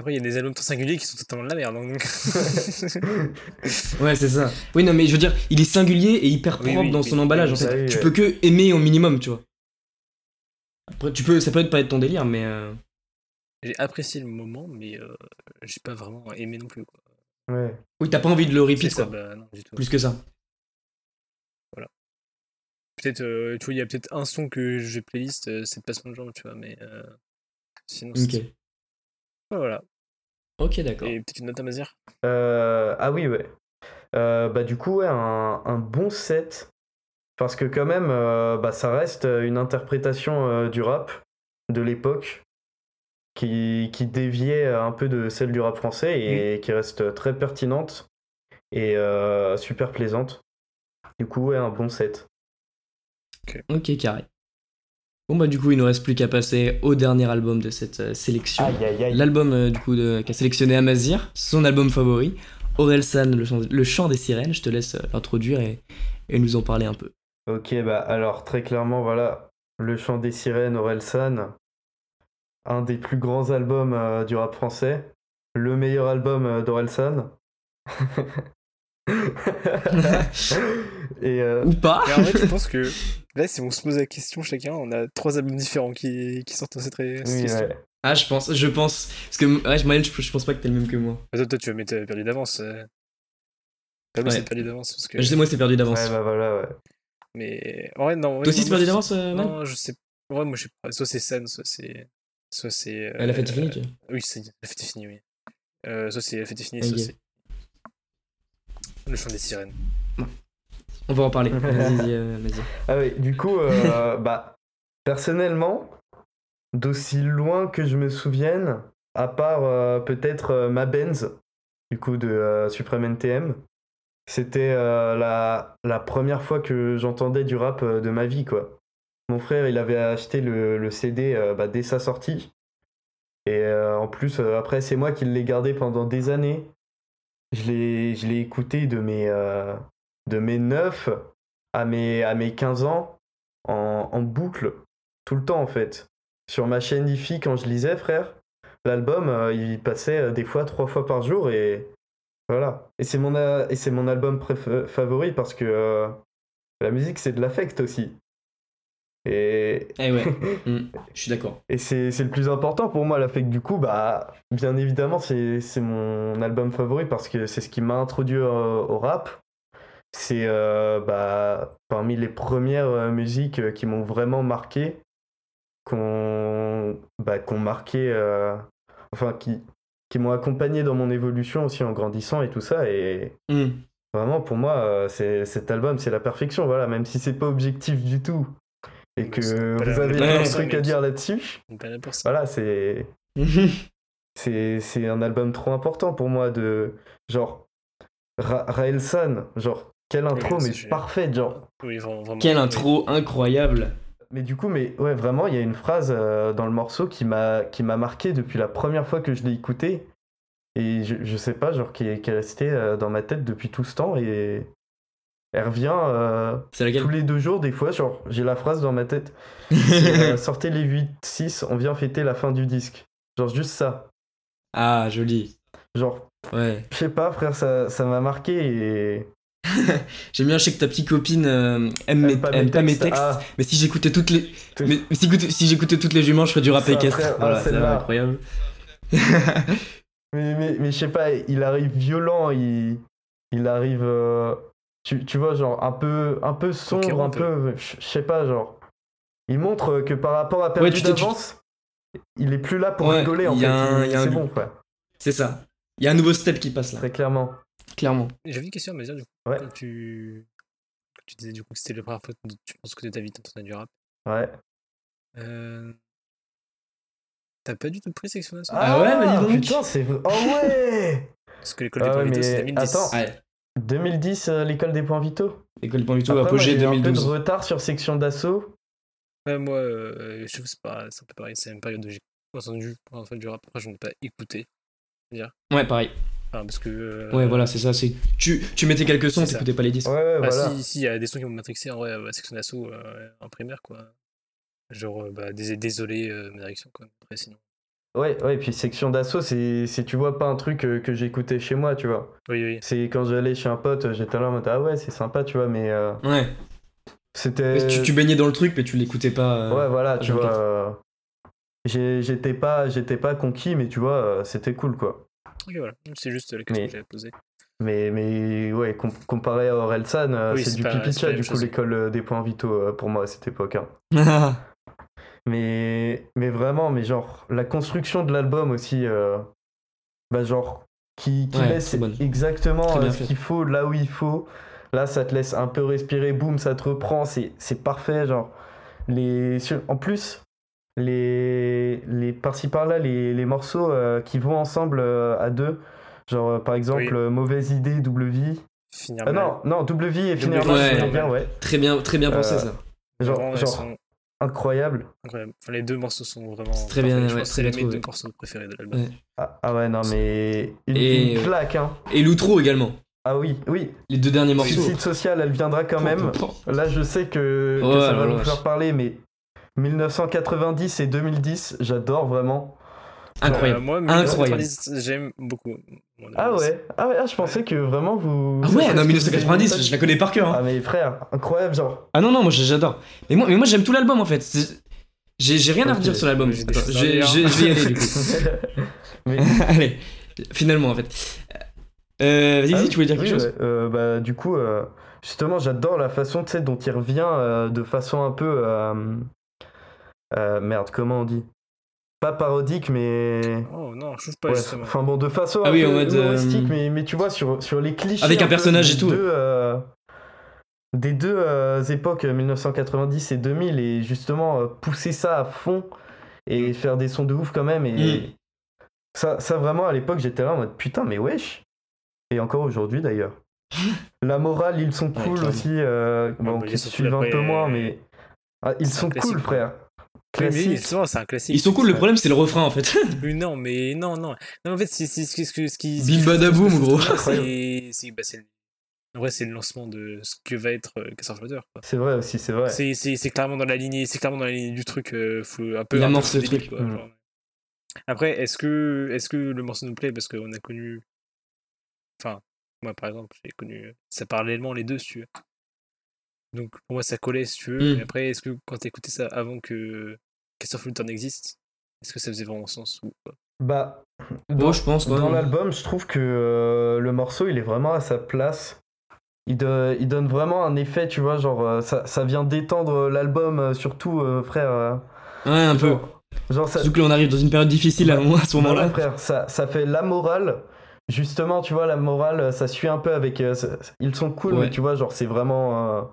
S2: Après, il y a des albums très singuliers qui sont totalement de la merde. donc...
S1: Ouais, c'est ça. Oui, non, mais je veux dire, il est singulier et hyper propre
S2: oui,
S1: dans son emballage. en fait. tu
S3: ouais.
S1: peux que aimer au minimum, tu vois. Après, tu peux, ça peut être pas être ton délire, mais.
S2: J'ai apprécié le moment, mais euh, j'ai pas vraiment aimé non plus. Quoi.
S3: Ouais.
S1: Oui, t'as pas envie de le repeat,
S2: ça,
S1: quoi.
S2: bah non, du tout.
S1: Plus que ça.
S2: Peut-être, euh, tu vois, il y a peut-être un son que j'ai playlist, euh, c'est Passement de Jambes, tu vois, mais euh, sinon,
S1: Ok.
S2: voilà.
S1: Ok, d'accord.
S2: Et peut-être une note à Mazir?
S3: Euh, ah oui, ouais. Euh, bah, du coup, ouais, un, un bon 7. Parce que, quand même, euh, bah, ça reste une interprétation euh, du rap de l'époque qui, qui déviait un peu de celle du rap français et qui reste très pertinente et euh, super plaisante. Du coup, ouais, un bon 7.
S1: Ok, carré. Bon, bah, du coup, il nous reste plus qu'à passer au dernier album de cette euh, sélection.
S3: Aïe, aïe, aïe.
S1: L'album, euh, du coup, qu'a sélectionné Amazir, son album favori, Orelsan, le chant, le chant des sirènes. Je te laisse l'introduire et, et nous en parler un peu.
S3: Ok, bah alors très clairement, voilà, Le Chant des Sirènes, Orelsan, un des plus grands albums euh, du rap français, le meilleur album euh, d'Orelsan. Et euh,
S1: Ou pas
S2: Mais en vrai, je pense que là, si on se pose la question chacun, on a trois albums différents qui, qui sortent dans cette, ré- cette
S3: oui,
S2: question.
S3: ouais.
S1: Ah, je pense, je pense. Parce que, ouais, Maël, je, je pense pas que t'es le même que moi.
S2: Bah, toi, toi, tu vas mettre euh, perdu d'avance.
S4: moi,
S1: Ouais.
S4: c'est perdu d'avance parce que.
S1: Je sais, moi, c'est perdu d'avance.
S3: Ouais, bah voilà, ouais.
S4: Mais. Ouais, non. ouais,
S1: Toi aussi,
S4: non,
S1: c'est perdu d'avance, euh,
S4: Non, je sais. Ouais, moi, je sais pas. Soit c'est Sen, soit c'est. Soit c'est.
S1: Euh, La fête est
S4: euh,
S1: finie, tu vois.
S4: Oui, c'est la fête est finie, oui. Euh, soit c'est la fête est finie, soit c'est. Le chant des sirènes.
S1: On va en parler. Vas-y, euh, vas-y.
S3: Ah oui, du coup, euh, bah, personnellement, d'aussi loin que je me souvienne, à part euh, peut-être euh, ma Benz, du coup, de euh, Supreme NTM, c'était euh, la, la première fois que j'entendais du rap euh, de ma vie, quoi. Mon frère, il avait acheté le, CD euh, bah, dès sa sortie. Et euh, en plus, euh, après, c'est moi qui l'ai gardé pendant des années. Je l'ai écouté de mes, de mes 9 à mes, à mes 15 ans en, boucle, tout le temps en fait. Sur ma chaîne IFI, quand je lisais, frère, l'album, il passait des fois trois fois par jour et voilà. Et c'est mon, album préf- favori parce que la musique, c'est de l'affect aussi. Et,
S1: Eh ouais, Mm, je suis d'accord.
S3: et c'est le plus important pour moi, l'affect. Du coup, bah, bien évidemment, c'est mon album favori parce que c'est ce qui m'a introduit au, au rap. C'est euh, bah, parmi les premières euh, musiques euh, qui m'ont vraiment marqué, qu'on bah, qu'on marqué, euh, enfin, qui, qui m'ont accompagné dans mon évolution aussi en grandissant et tout ça. Et
S1: Mm.
S3: vraiment, pour moi, cet album, c'est la perfection. Voilà, même si c'est pas objectif du tout et
S4: Mais
S3: que vous avez trucs
S4: mais-
S3: à dire là-dessus. Voilà, c'est c'est c'est un album trop important pour moi de genre Ra Raël San, genre quelle intro
S4: Oui,
S3: mais
S4: c'est-
S3: parfaite genre.
S4: Oui, vraiment. vraiment.
S1: Quelle
S4: Oui.
S1: intro incroyable.
S3: Mais du coup mais ouais vraiment il y a une phrase euh, dans le morceau qui m'a qui m'a marqué depuis la première fois que je l'ai écouté et je, je sais pas genre qui est, qui est restée euh, dans ma tête depuis tout ce temps et elle revient euh,
S1: laquelle
S3: tous les deux jours des fois genre j'ai la phrase dans ma tête euh, sortez les 8-6 on vient fêter la fin du disque genre juste ça
S1: Ah, joli.
S3: genre
S1: Ouais.
S3: Je sais pas, frère, ça ça m'a marqué et.
S1: J'aime bien, je sais que ta petite copine euh, aime, mes,
S3: pas
S1: aime
S3: mes
S1: pas mes
S3: textes. Ah.
S1: Mais si j'écoutais toutes les. Mais si, si j'écoutais toutes les juments, je ferais du rap équestre.
S3: ah,
S1: Voilà, c'est incroyable.
S3: Mais, mais, mais je sais pas, il arrive violent, il, il arrive. euh, tu, tu vois, genre un peu, un peu sombre, un
S4: peu.
S3: peu. Je sais pas, genre. Il montre que par rapport à
S1: Ouais,
S3: Perdu
S1: tu te- tu-
S3: d'avance, il est plus là pour
S1: Ouais,
S3: rigoler en
S1: y
S3: fait.
S1: un-
S3: C'est bon, quoi.
S1: C'est ça. Il y a un nouveau step qui passe là,
S3: Très clairement.
S1: clairement.
S4: J'avais une question à me dire, du coup.
S3: Ouais.
S4: Quand Tu... tu disais du coup que c'était la première fois que tu penses que de ta vie t'entendais du rap.
S3: Ouais.
S4: Euh... T'as pas du tout pris section d'assaut
S1: Ah ouais, bah dis donc.
S3: Putain, c'est. vrai. Oh ouais
S4: Parce que l'école des
S3: Ah ouais, mais
S4: 2010.
S3: attends.
S1: Ouais.
S3: 2010, euh, l'école des points vitaux.
S1: École Point Vito,
S3: Après,
S1: après
S3: moi,
S1: j'ai
S3: j'ai eu un peu de
S1: 2012.
S3: retard sur section d'assaut.
S4: Ouais, moi, euh, je c'est pas, c'est un peu pareil. C'est une période où j'ai entendu première fois du rap. Après, je n'ai pas écouté.
S1: Ouais, pareil.
S4: Enfin, parce que. euh,
S1: Ouais, voilà, c'est ça. c'est Tu, tu mettais quelques sons, t'écoutais pas les disques.
S3: Ouais, ouais,
S4: Bah,
S3: voilà.
S4: si, si, il y a des sons qui m'ont matrixé en vrai, à section d'assaut euh, en primaire, quoi. Genre, euh, bah, dés- désolé, euh, ma direction, quoi. Après, sinon.
S3: Ouais, ouais, et puis section d'assaut, c'est, c'est, tu vois, pas un truc euh, que j'écoutais chez moi, tu vois.
S4: Oui, oui.
S3: C'est quand j'allais chez un pote, j'étais là en mode, ah ouais, c'est sympa, tu vois, mais euh,
S1: Ouais.
S3: c'était.
S1: Mais tu, tu baignais dans le truc, mais tu l'écoutais pas. euh,
S3: Ouais, voilà, tu
S1: 24.
S3: vois. euh, j'ai- j'étais, pas, j'étais pas conquis, mais tu vois, c'était cool, quoi.
S4: Ok, voilà. C'est juste la question
S3: Mais-
S4: que j'avais posée.
S3: Mais, mais ouais, com- comparé à Orelsan,
S4: Oui,
S3: c'est
S4: c'est
S3: du
S4: la
S3: du coup,
S4: chose.
S3: l'école des points vitaux pour moi à cette époque. hein. Mais, mais vraiment, mais genre, la construction de l'album aussi, euh, bah genre, qui, qui
S1: Ouais,
S3: laisse exactement euh, ce qu'il faut là où il faut. Là, ça te laisse un peu respirer, boum, ça te reprend, c'est c'est parfait. Genre, les, en plus, les, les par-ci par-là, les, les morceaux euh, qui vont ensemble euh, à deux, genre euh, par exemple,
S4: Oui.
S3: Mauvaise idée, double vie.
S4: Finir
S3: Ah non, non, double vie et finir
S1: ouais.
S3: bien, ouais.
S1: Très bien, très bien pensé
S3: Euh,
S1: ça.
S3: Genre, genre incroyable.
S4: incroyables. Enfin, les deux morceaux sont vraiment.
S1: C'est très bien,
S4: Je
S1: ouais,
S4: pense que
S1: très
S4: c'est mes deux morceaux préférés de l'album.
S1: Ouais.
S3: Ah, ah ouais, non, mais une,
S1: Et,
S3: une
S1: euh,
S3: claque, hein.
S1: Et l'outro également.
S3: Ah oui, oui.
S1: Les deux derniers morceaux.
S3: Suicide social, elle viendra quand même. Là, je sais que, que
S1: Ouais,
S3: ça va nous faire parler, mais 1990 et 2010, j'adore vraiment.
S1: Incroyable.
S4: Euh, moi,
S1: Incroyable.
S4: 1990, j'aime beaucoup. Mon
S3: Ah
S4: avis,
S3: ouais, ah ouais, ah, je pensais que vraiment vous.
S1: Ah ouais, non, 1990, je la connais par cœur. hein.
S3: Ah mais frère, incroyable, genre.
S1: Ah non, non, moi j'adore. Mais moi, mais moi j'aime tout l'album en fait. J'ai rien à redire sur l'album. Je vais y aller du coup.
S3: mais
S1: Allez, finalement en fait. Euh, vas-y,
S3: Ah
S1: tu voulais dire quelque
S3: oui,
S1: chose?
S3: ouais. Euh, bah, du coup, euh, justement, j'adore la façon tu sais, dont il revient euh, de façon un peu. euh, euh, merde, comment on dit? Pas parodique, mais.
S2: Oh non, je trouve pas
S3: Ouais,
S2: justement.
S3: enfin bon, de façon
S1: Ah oui, en mode, euh,
S3: humoristique, mais, mais tu vois, sur, sur les clichés.
S1: Avec un personnage
S3: des
S1: et tout.
S3: Deux, euh, des deux euh, époques, 1990 et 2000, et justement, euh, pousser ça à fond et faire des sons de ouf quand même. Et
S1: Mm.
S3: ça, ça, vraiment, à l'époque, j'étais là en mode putain, mais wesh. Et encore aujourd'hui d'ailleurs. La morale, ils sont cool aussi. euh, bon,
S2: bah,
S3: qui suivent
S2: cool
S3: un peu moins,
S2: euh,
S3: mais. Ah, ils
S2: c'est
S3: sont cool,
S2: quoi.
S3: frère.
S2: Oui, mais
S3: Classique.
S2: justement, c'est un classique.
S1: Ils sont cool, le problème c'est le refrain en fait.
S2: Mais non, mais non, non. Non, en fait, c'est c'est- ce qui.
S1: Gros.
S2: C'est. bah, En vrai, c'est le lancement de ce que va être euh, Castle Flotter. quoi.
S3: C'est vrai aussi, c'est vrai.
S2: C'est- clairement dans la lignée, c'est clairement dans la lignée du truc, euh, faut- un peu.
S1: Il
S2: un peu
S1: amorce le
S2: débile,
S1: truc.
S2: quoi, genre. Après, est-ce que, est-ce que le morceau nous plaît? Parce qu'on a connu. Enfin, moi par exemple, j'ai connu. Ça parallèlement les deux, si tu veux. Donc pour moi, ça collait, si tu veux.
S1: Mm.
S2: Mais après, est-ce que quand t'écoutais ça avant que Castle Flotter n'existe, est-ce que ça faisait vraiment sens ou pas?
S3: Bah,
S1: Bon,
S3: dans,
S1: je pense quand
S3: dans l'album, je trouve que euh, le morceau, il est vraiment à sa place. Il, do- il donne vraiment un effet, tu vois, genre, euh, ça, ça vient détendre l'album, euh, surtout, euh, frère. euh,
S1: Ouais, un peu.
S3: genre, ça,
S1: Surtout que là on arrive dans une période difficile à,
S3: Ouais.
S1: à ce moment-là.
S3: Voilà, frère, ça, ça fait la morale. Justement, tu vois, la morale, ça suit un peu avec. euh, ça- ils sont cool,
S1: Ouais.
S3: mais tu vois, genre, c'est vraiment.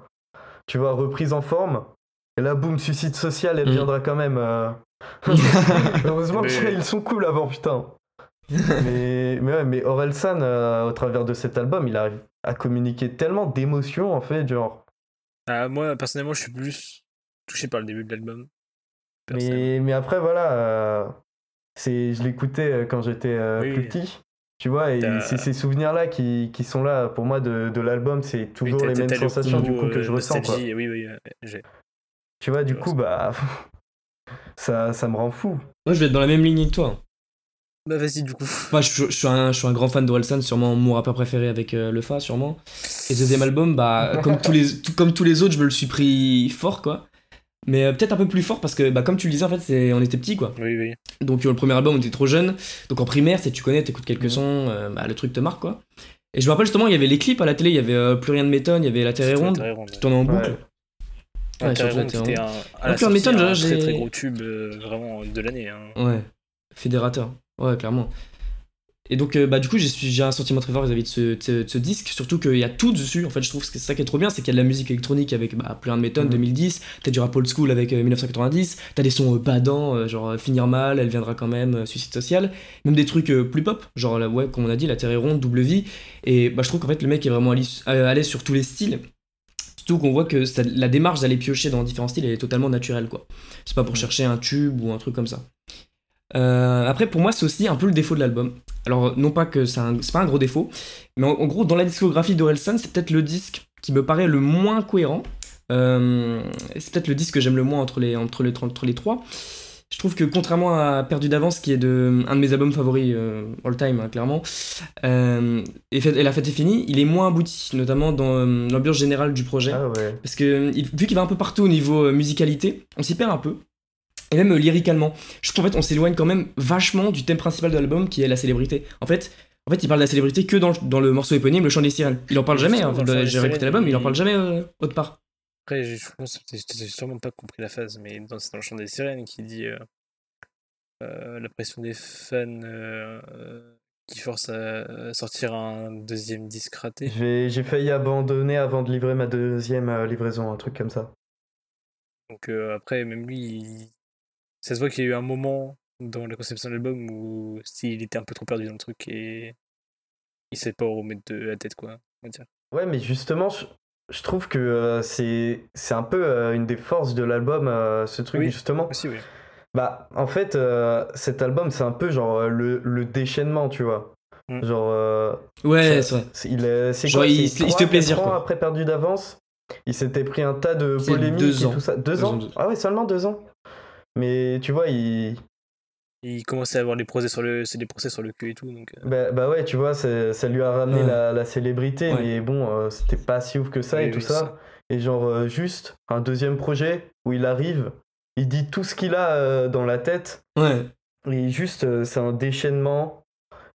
S3: Tu vois, reprise en forme. Et là, boum, suicide social, elle
S1: Mm.
S3: viendra quand même. euh. Heureusement
S2: Mais-
S3: qu'ils sont cool avant, putain. mais, mais ouais, mais Orelsan, euh, au travers de cet album, il arrive à communiquer tellement d'émotions, en fait, genre.
S2: Ah, Moi, personnellement, je suis plus touché par le début de l'album.
S3: Mais, mais après, voilà, euh, c'est, je l'écoutais quand j'étais euh,
S2: Oui,
S3: plus petit. Tu vois, et c'est ces souvenirs-là qui, qui sont là pour moi de, de l'album, c'est toujours les mêmes sensations du coup que
S2: euh,
S3: je ressens. Quoi.
S2: Oui, oui.
S3: Tu vois, du coup, bah, ça, ça me rend fou.
S1: Moi je vais être dans la même lignée que toi.
S2: Bah vas-y, du coup.
S1: Moi je, je suis un, je suis un grand fan d'Orelsan, sûrement mon rappeur préféré avec euh, le Fa, sûrement. Et ce deuxième album, bah, comme, tous les, tout- comme tous les autres, je me le suis pris fort quoi. Mais euh, peut-être un peu plus fort parce que, bah, comme tu le disais, en fait, c'est- on était petits quoi.
S2: Oui, oui.
S1: Donc euh, le premier album, on était trop jeune. Donc en primaire, c'est tu connais, t'écoutes quelques
S3: Mhm.
S1: sons, euh, bah, le truc te marque quoi. Et je me rappelle justement, il y avait les clips à la télé, il y avait euh, Plus rien ne m'étonne, il y avait La Terre est ronde,
S2: Terre est ronde.
S1: qui tournait en boucle.
S3: Ouais.
S1: Ouais,
S2: Terre est
S1: La Terre
S2: ronde, un, à la
S1: Donc, Pierre
S2: sortie,
S1: Méthode,
S2: un
S1: j'ai-
S2: très très gros tube euh, vraiment de l'année. Hein.
S1: Ouais, fédérateur. Ouais, clairement. Et donc, euh, bah, du coup, j'ai un sentiment très fort vis-à-vis de ce, de ce- de ce disque, surtout qu'il y a tout dessus. En fait, je trouve que c'est ça qui est trop bien, c'est qu'il y a de la musique électronique avec bah, Plus rien de m'étonne,
S3: Mhm.
S1: 2010, t'as du rap old school avec euh, 1990, t'as des sons badants, euh, genre euh, Finir mal, Elle viendra quand même, Suicide social, même des trucs plus pop, genre, là, ouais, comme on a dit, La Terre est ronde, Double Vie. Et bah, je trouve qu'en fait, le mec est vraiment à l'aise sur tous les styles. Surtout qu'on voit que ça- la démarche d'aller piocher dans différents styles est totalement naturelle, quoi. C'est pas pour
S3: Mhm.
S1: chercher un tube ou un truc comme ça. Euh, après, pour moi, c'est aussi un peu le défaut de l'album. Alors, non pas que c'est pas un gros défaut, mais en, en gros, dans la discographie d'Orelsan, c'est peut-être le disque qui me paraît le moins cohérent. Euh, c'est peut-être le disque que j'aime le moins entre les, entre, les, entre les trois. Je trouve que contrairement à Perdu d'avance, qui est de, un de mes albums favoris euh, all time, hein, clairement, euh, et, Fait- et La fête est finie, il est moins abouti, notamment dans euh, l'ambiance générale du projet.
S3: Ah ouais.
S1: Parce que il- vu qu'il va un peu partout au niveau musicalité, on s'y perd un peu. Et même euh, lyricalement. Je trouve qu'en fait, on s'éloigne quand même vachement du thème principal de l'album qui est la célébrité. En fait, en fait il parle de la célébrité que dans, le- dans le morceau éponyme, Le chant des sirènes. Il en parle jamais, hein, j'ai réécouté
S2: Sirènes,
S1: l'album, mais il en parle jamais euh, autre part.
S2: Après, je pense que j'ai sûrement pas compris la phase, mais dans, c'est dans le chant des sirènes qui dit euh, euh, la pression des fans qui force à sortir un deuxième disque raté.
S3: J'ai j'ai failli abandonner avant de livrer ma deuxième euh, livraison, un truc comme ça.
S2: Donc euh, après, même lui, il- ça se voit qu'il y a eu un moment dans la conception de l'album où s'il était un peu trop perdu dans le truc et il savait pas où remettre de la tête, quoi, on va dire.
S3: Ouais, mais justement, je, je trouve que euh, c'est c'est un peu euh, une des forces de l'album, euh, ce truc,
S2: Oui.
S3: justement.
S2: Aussi, oui.
S3: Bah, en fait, euh, cet album, c'est un peu genre le, le déchaînement, tu vois.
S2: Mm.
S3: Genre. euh,
S1: Ouais,
S3: ça-
S1: c'est vrai.
S3: c'est- il est- c'est
S1: Genre,
S3: quoi,
S1: il
S3: c'est
S1: se- il se fait plaisir, quoi.
S3: après Perdu d'avance, il s'était pris un tas de
S1: C'est
S3: polémiques
S1: deux
S3: et
S1: ans.
S3: tout ça. Deux,
S1: Deux
S3: ans,
S1: ans, deux-
S3: Ah ouais, seulement deux ans. Mais tu vois, il.
S2: Il commençait à avoir les procès sur le, c'est des procès sur le cul et tout, donc. euh,
S3: Bah, bah ouais, tu vois, ça lui a ramené
S1: Ouais.
S3: la, la célébrité,
S1: Ouais.
S3: mais bon, euh, c'était pas si ouf que ça
S2: Oui,
S3: et tout
S2: oui,
S3: ça.
S2: ça.
S3: Et genre, euh, juste un deuxième projet où il arrive, il dit tout ce qu'il a euh, dans la tête,
S1: Ouais.
S3: et juste, euh, c'est un déchaînement.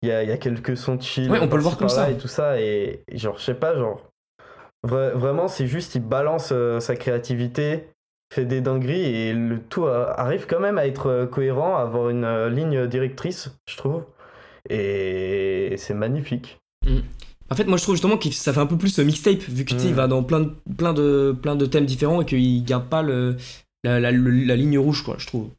S3: Il y a, il y a quelques sons chill.
S1: Ouais, on peut le voir comme ça.
S3: Et tout ça. Et et genre, je sais pas, genre. vra- vraiment, c'est juste, il balance euh, sa créativité, fait des dingueries et le tout arrive quand même à être euh, cohérent, à avoir une euh, ligne directrice, je trouve. Et c'est magnifique.
S1: En fait, moi je trouve justement que ça fait un peu plus euh, mixtape, vu que tu sais,
S3: Mm.
S1: il va dans plein de, plein, de, plein de thèmes différents et qu'il garde pas le, la, la ligne rouge, quoi, je trouve.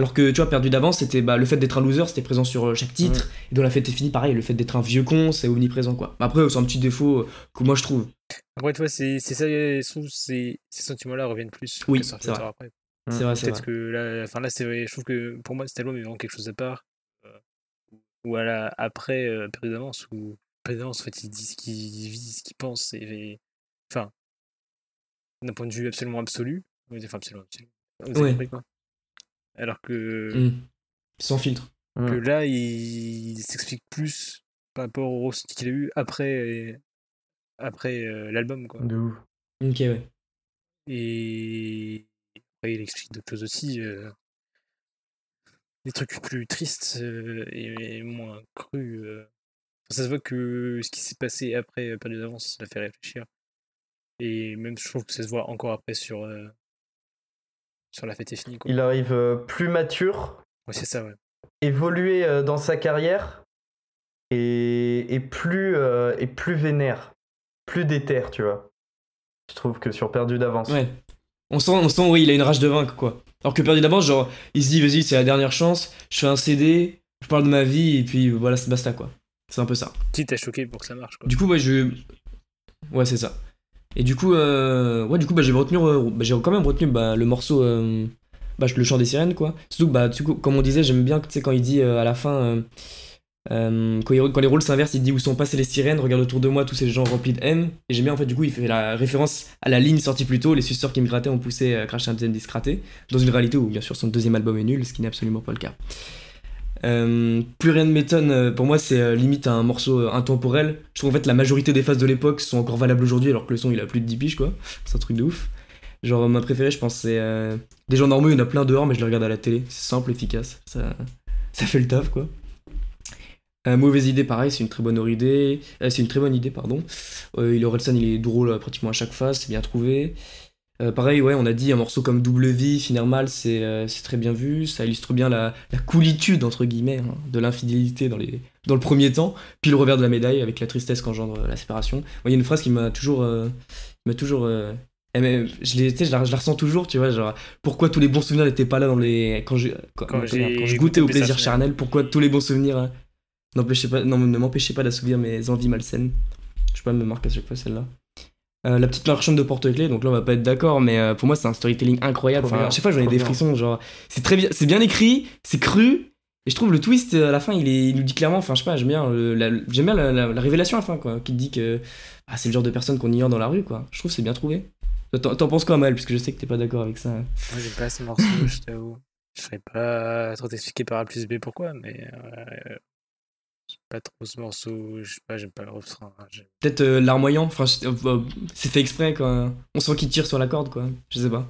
S1: Alors que tu vois, perdu d'avance, c'était bah, le fait d'être un loser, c'était présent sur euh, chaque titre. Et dans la fête est finie, pareil, le fait d'être un vieux con, c'est omniprésent, quoi. Après, c'est un petit défaut euh, que moi je trouve.
S2: Après, tu vois, c'est ça, ces, ces sentiments-là reviennent plus
S1: Oui, c'est vrai. C'est vrai, c'est vrai.
S2: que là, enfin là, c'est je trouve que pour moi, cet album est vraiment quelque chose à part. euh, ou à la, après euh, Période d'avance, où Période d'avance, en fait, il dit ce qu'il vit, ce qu'il pense, et, et- enfin, d'un point de vue absolument absolu, enfin, absolument absolu, vous avez
S1: Ouais.
S2: compris, quoi. Alors que,
S1: Mm. Sans filtre.
S2: que là, il, s'explique plus par rapport au ressenti qu'il a eu après, après euh, l'album, quoi.
S3: De ouf.
S1: Ok, ouais.
S2: Et après, il explique d'autres choses aussi. euh, des trucs plus tristes euh, et, et moins crus. euh. Ça se voit que ce qui s'est passé après euh, Perdu d'avance, ça l'a fait réfléchir. Et même, je trouve que ça se voit encore après sur, euh, sur La fête est finie. Quoi.
S3: Il arrive euh, plus mature,
S2: Ouais, c'est ça, ouais.
S3: évolué euh, dans sa carrière et, et plus, euh, et plus vénère, plus déter, tu vois. Je trouve que sur Perdu d'avance.
S1: Ouais. On sent, on sent, oui, il a une rage de vaincre, quoi. Alors que perdu d'avance, genre, il se dit, vas-y, c'est la dernière chance, je fais un CD, je parle de ma vie, et puis voilà, c'est basta, quoi. C'est un peu ça.
S2: Quitte à choquer pour que ça marche. Quoi.
S1: Du coup, ouais, je. Ouais, c'est ça. Et du coup, euh... ouais, du coup, bah, j'ai retenu, euh, bah, j'ai quand même retenu bah, le morceau, euh, bah, le chant des sirènes, quoi. Surtout bah, du coup, comme on disait, j'aime bien, tu sais, quand il dit euh, à la fin, quand, les rôles s'inversent, il dit où sont passées les sirènes, regarde autour de moi tous ces gens remplis de haine. Et j'aime bien, en fait, du coup, il fait la référence à la ligne sortie plus tôt, les suceurs qui me grattaient ont poussé à cracher un deuxième disque dans une réalité où, bien sûr, son deuxième album est nul, ce qui n'est absolument pas le cas. Euh, plus rien ne m'étonne, euh, pour moi c'est euh, limite un morceau intemporel. Je trouve en fait la majorité des phases de l'époque sont encore valables aujourd'hui alors que le son il a plus de 10 piges quoi. C'est un truc de ouf. Genre ma préférée je pense c'est des gens normaux, il y en a plein dehors mais je les regarde à la télé. C'est simple, efficace, ça, ça fait le taf quoi. Mauvaise idée pareil, c'est une très bonne idée. C'est une très bonne idée pardon. Euh, il il est drôle pratiquement à chaque phase, c'est bien trouvé. Euh, pareil, ouais, on a dit un morceau comme Double Vie, finir mal, c'est euh, très bien vu. Ça illustre bien la, la coolitude, entre guillemets, hein, de l'infidélité dans, les, dans le premier temps, puis le revers de la médaille avec la tristesse qu'engendre euh, la séparation. Il y a une phrase qui m'a toujours. euh, m'a toujours mais je, la, je la ressens toujours, tu vois, genre, pourquoi tous les bons souvenirs n'étaient pas là dans les. Quand je, quand, je goûtais au
S2: plaisir
S1: charnel, pourquoi tous les bons souvenirs pas, non, ne m'empêchaient pas d'assouvir mes envies malsaines. Je sais pas, me marque à chaque fois celle-là. Euh, la petite marchande de porte-clés, donc là on va pas être d'accord, mais euh, pour moi c'est un storytelling incroyable. Enfin, à chaque fois j'en ai des
S3: bien.
S1: frissons, genre c'est très bien, c'est bien écrit, c'est cru, et je trouve le twist euh, à la fin il, est, il nous dit clairement, enfin je sais pas, j'aime bien, le- la, j'aime bien la, la- la révélation à la fin quoi, qui te dit que ah, c'est le genre de personne qu'on ignore dans la rue quoi. Je trouve que c'est bien trouvé. T'en, t'en penses quoi Mal, puisque je sais que t'es pas d'accord avec ça.
S2: Moi, j'aime pas ce morceau, je t'avoue. Je ferais pas trop t'expliquer par A plus B pourquoi, mais euh, pas trop ce morceau, je sais pas, j'aime pas le refrain. hein,
S1: Peut-être euh, larmoyant, enfin euh, euh, c'est fait exprès quoi. On sent qu'il tire sur la corde quoi, je sais pas.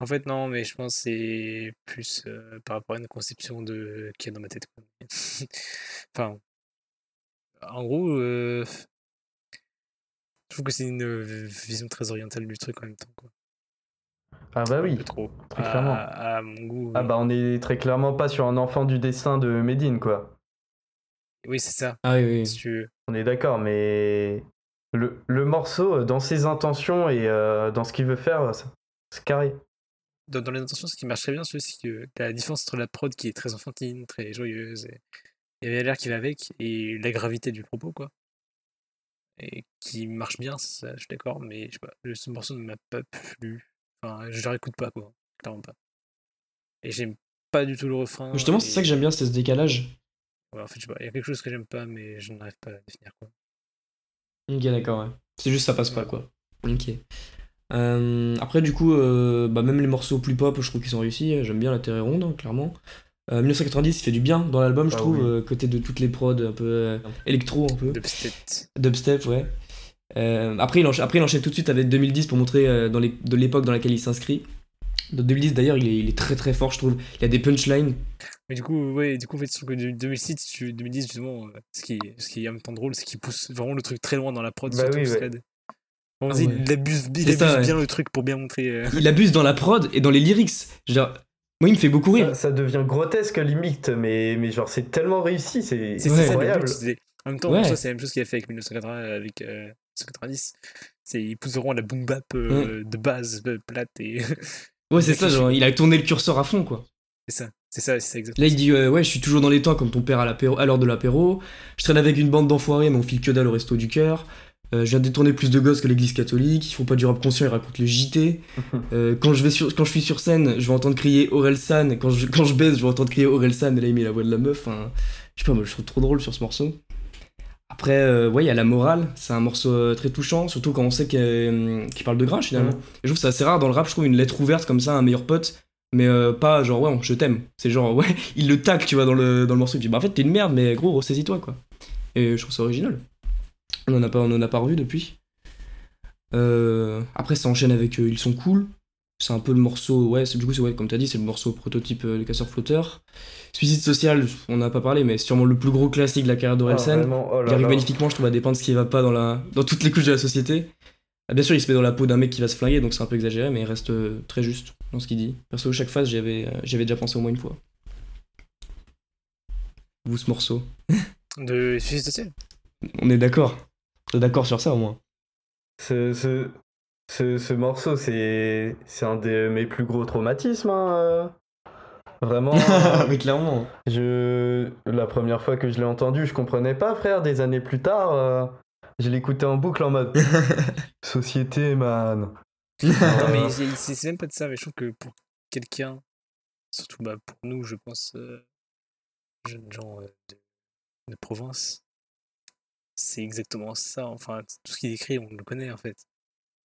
S2: En fait, non, mais je pense que c'est plus euh, par rapport à une conception de qui est dans ma tête. quoi. enfin, en gros, euh, je trouve que c'est une vision très orientale du truc en même temps. Quoi.
S3: Ah bah
S2: Un
S3: oui.
S2: peu trop.
S3: très clairement.
S2: à mon goût.
S3: Ah
S2: euh,
S3: bah on est très clairement pas sur un enfant du dessin de Medine, quoi.
S2: Oui, c'est ça.
S1: Ah oui, oui.
S2: Si tu veux.
S3: On est d'accord, mais le, le morceau, euh, dans ses intentions et euh, dans ce qu'il veut faire, euh, c'est- carré.
S2: Dans, dans les intentions, ce qui marche très bien, c'est que la différence entre la prod qui est très enfantine, très joyeuse, et, et l'air qui va avec, et la gravité du propos, quoi. Et qui marche bien, ça, je suis d'accord, mais je sais pas, ce morceau ne m'a pas plu. Enfin, je le réécoute pas, quoi. Clairement pas. Et j'aime pas du tout le refrain.
S1: Justement, c'est ça que j'aime bien, c'est ce décalage.
S2: Ouais, en fait, je sais pas, il y a quelque chose que j'aime pas, mais je n'arrive pas à définir, quoi.
S1: Ok, d'accord, ouais. C'est juste ça passe pas, quoi. Ok. Euh, après, du coup, euh, bah, même les morceaux plus pop, je trouve qu'ils sont réussis. J'aime bien la Terre est ronde, clairement. Euh, 1990, il fait du bien dans l'album, je
S3: Ah
S1: trouve,
S3: oui.
S1: euh, côté de toutes les prods, un peu euh, électro, un peu.
S2: Dubstep.
S1: Dubstep, ouais. Euh, après, il enchaîne, après, il enchaîne tout de suite avec 2010 pour montrer euh, dans les, de l'époque dans laquelle il s'inscrit. Dans 2010, d'ailleurs, il est très très fort, je trouve. Il y a des punchlines.
S2: Mais du coup, ouais, du coup, en fait, sur que de- 2006, tu- 2010, justement, euh, ce qui, est- ce qui est en même temps drôle, c'est qu'il pousse vraiment le truc très loin dans la prod.
S3: Bah
S2: surtout
S3: oui, ouais.
S2: Bon,
S1: Ah
S2: vas-y,
S1: ouais.
S2: Il abuse, il
S1: C'est ça,
S2: abuse
S1: ouais.
S2: bien le truc pour bien montrer. euh,
S1: Il abuse dans la prod et dans les lyrics. Genre, moi, il me fait beaucoup rire.
S3: Ça, ça devient grotesque limite, mais, mais genre c'est tellement réussi, c'est
S2: ça
S3: incroyable.
S2: En même temps,
S1: Ouais.
S2: ça, c'est la même chose qu'il a fait avec 1980, avec euh, 1990. C'est, il pousse vraiment la boom bap euh, de base, euh, plate et.
S1: Ouais, c'est ça, genre, il a tourné le curseur à fond, quoi.
S2: C'est ça, c'est ça, c'est ça exactement.
S1: Là, il dit euh, Ouais, je suis toujours dans les temps comme ton père à, l'heure de l'apéro. Je traîne avec une bande d'enfoirés, mais on file que dalle au resto du cœur. Euh, je viens de détourner plus de gosses que l'église catholique. Ils font pas du rap conscient, ils racontent le JT. Euh, quand, je vais sur, quand je suis sur scène, je vais entendre crier Orelsan. Quand je, quand je baise, je vais entendre crier Orelsan. Et là, il met la voix de la meuf. Enfin, je sais pas, moi, je trouve trop drôle sur ce morceau. Après, ouais, il y a la morale. C'est un morceau très touchant, surtout quand on sait qu'il parle de gringe finalement. Et je trouve que c'est assez rare dans le rap, je trouve une lettre ouverte comme ça à un meilleur pote. Mais euh, pas genre, ouais, je t'aime. C'est genre, ouais, il le tacle, tu vois, dans le, dans le morceau. Il dit, bah en fait, t'es une merde, mais gros, ressaisis-toi, quoi. Et je trouve ça original. On en a pas, on en a pas revu depuis. Euh, après, ça enchaîne avec euh, Ils sont cool. C'est un peu le morceau, ouais, c'est- du coup, c'est ouais, comme t'as dit, c'est le morceau prototype des casseurs flotteurs. Suicide social, on n'a pas parlé, mais c'est sûrement le plus gros classique de la carrière
S3: Ah,
S1: d'Orelsan.
S3: vraiment, oh
S1: il arrive magnifiquement, je trouve, à dépeindre ce qui va pas dans, la... dans toutes les couches de la société. Ah, bien sûr, il se met dans la peau d'un mec qui va se flinguer, donc c'est un peu exagéré, mais il reste euh, très juste dans ce qu'il dit. Perso, chaque phase, j'y avais, euh, j'y avais déjà pensé au moins une fois. Vous, ce morceau.
S2: De Suicide Social
S1: On est d'accord. On est d'accord sur ça au moins?
S3: Ce, ce, ce, ce morceau, c'est c'est un de mes plus gros traumatismes. hein, euh. Vraiment.
S1: mais clairement.
S3: je, la première fois que je l'ai entendu, je comprenais pas, frère. Des années plus tard, euh, je l'écoutais en boucle en mode Société, man.
S2: Non, mais c'est même pas de ça, mais je trouve que pour quelqu'un, surtout bah, pour nous, je pense, euh, jeunes gens euh, de, de province, c'est exactement ça. Enfin, tout ce qu'il écrit, on le connaît en fait.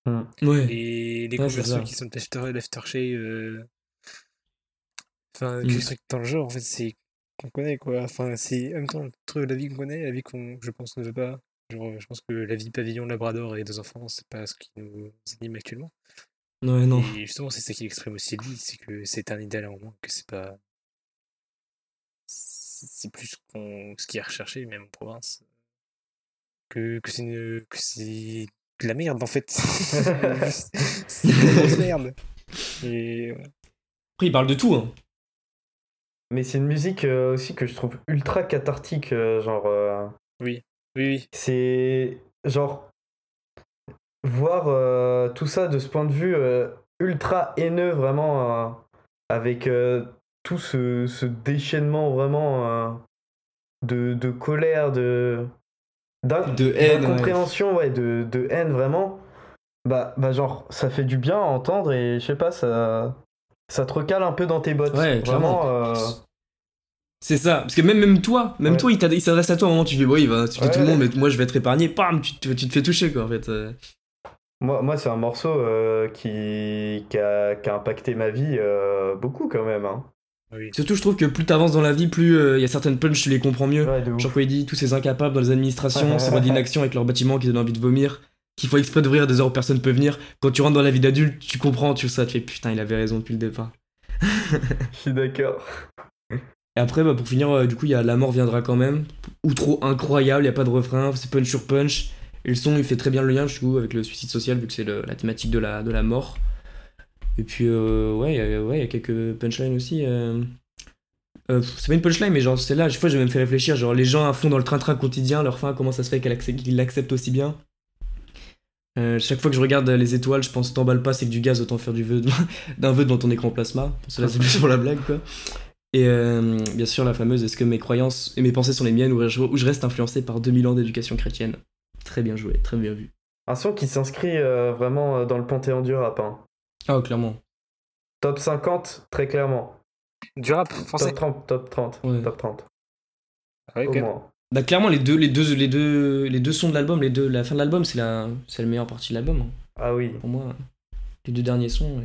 S1: Ouais.
S2: Les, les
S1: Ouais, ça.
S2: qui sont l'after- l'aftershave, euh, enfin,
S1: Mm.
S2: que ce truc dans le genre, en fait, c'est qu'on connaît quoi. Enfin, c'est en même temps le truc, la vie qu'on connaît, la vie qu'on, je pense, ne veut pas. Genre, je pense que la vie pavillon, labrador et deux enfants, c'est pas ce qui nous anime actuellement.
S1: Ouais, non.
S2: Et justement, c'est ça qu'il exprime aussi lui, c'est que c'est un idéal à un moment, que c'est pas. C'est plus qu'on, ce qui est recherché, même en province. Que, que c'est une- que c'est de la merde en fait. c'est de la grosse merde. Et ouais.
S1: Après, il parle de tout. Hein.
S3: Mais c'est une musique euh, aussi que je trouve ultra cathartique. euh, genre, euh,
S2: oui, oui.
S3: c'est genre voir euh, tout ça de ce point de vue euh, ultra haineux, vraiment, euh, avec euh, tout ce, ce déchaînement vraiment euh, de, de colère, de
S1: De haine, ouais.
S3: ouais, de, de haine vraiment. Bah, bah, genre, ça fait du bien à entendre et je sais pas, ça, ça te recale un peu dans tes bottes.
S1: Ouais,
S3: vraiment.
S1: C'est ça. Parce que même, même toi, même
S3: Ouais.
S1: toi, il, s'adresse à toi à un moment, tu fais, il va tuer
S3: Ouais,
S1: tout le monde, mais moi, je vais être épargné. Pam, tu te, tu te fais toucher, quoi, en fait. euh.
S3: Moi, moi c'est un morceau euh, qui, qui, a, qui a impacté ma vie euh, beaucoup quand même. Hein.
S2: oui.
S1: Surtout, je trouve que plus t'avances dans la vie, plus euh, il y a certaines punches, tu les comprends mieux.
S3: Ouais.
S1: Genre quand il dit tous ces incapables dans les administrations, ces voies d'inaction avec leurs bâtiments qui donnent envie de vomir, qu'il faut exprès d'ouvrir à des heures où personne peut venir. Quand tu rentres dans la vie d'adulte, tu comprends, tu ça, tu fais putain, il avait raison depuis le départ.
S3: Je suis d'accord.
S1: Et après, bah, pour finir, euh, du coup, il y a La mort viendra quand même. Ou trop incroyable, il y a pas de refrain, c'est punch sur punch. Et le son, il fait très bien le lien, du coup, avec le suicide social, vu que c'est la thématique de la, de la mort. Et puis, euh, ouais, il ouais, y a quelques punchlines aussi. euh. Euh, c'est pas une punchline, mais genre, c'est là, chaque fois, j'ai même fait réfléchir. Genre, les gens à fond dans le train-train quotidien, leur fin, comment ça se fait qu'ils l'acceptent aussi bien chaque fois que je regarde les étoiles, je pense t'emballe pas, c'est que du gaz, autant faire du vœu d'un vœu devant ton écran plasma. Cela, c'est plus pour la blague, quoi. Et euh, bien sûr, la fameuse est-ce que mes croyances et mes pensées sont les miennes ou je, ou je reste influencé par 2000 ans d'éducation chrétienne? Très bien joué, très bien vu.
S3: Un son qui s'inscrit euh, vraiment euh, dans le panthéon du rap. hein.
S1: Ah, clairement.
S3: Top 50, très clairement.
S2: Du rap français?
S3: Top 30, top 30,
S1: Ouais.
S3: top 30.
S2: Ah
S3: Au moins.
S1: Bah, clairement, les deux, les deux, les deux, les deux sons de l'album, les deux, la fin de l'album, c'est la, c'est la meilleure partie de l'album. hein.
S3: Ah oui.
S1: Pour moi, les deux derniers sons. euh,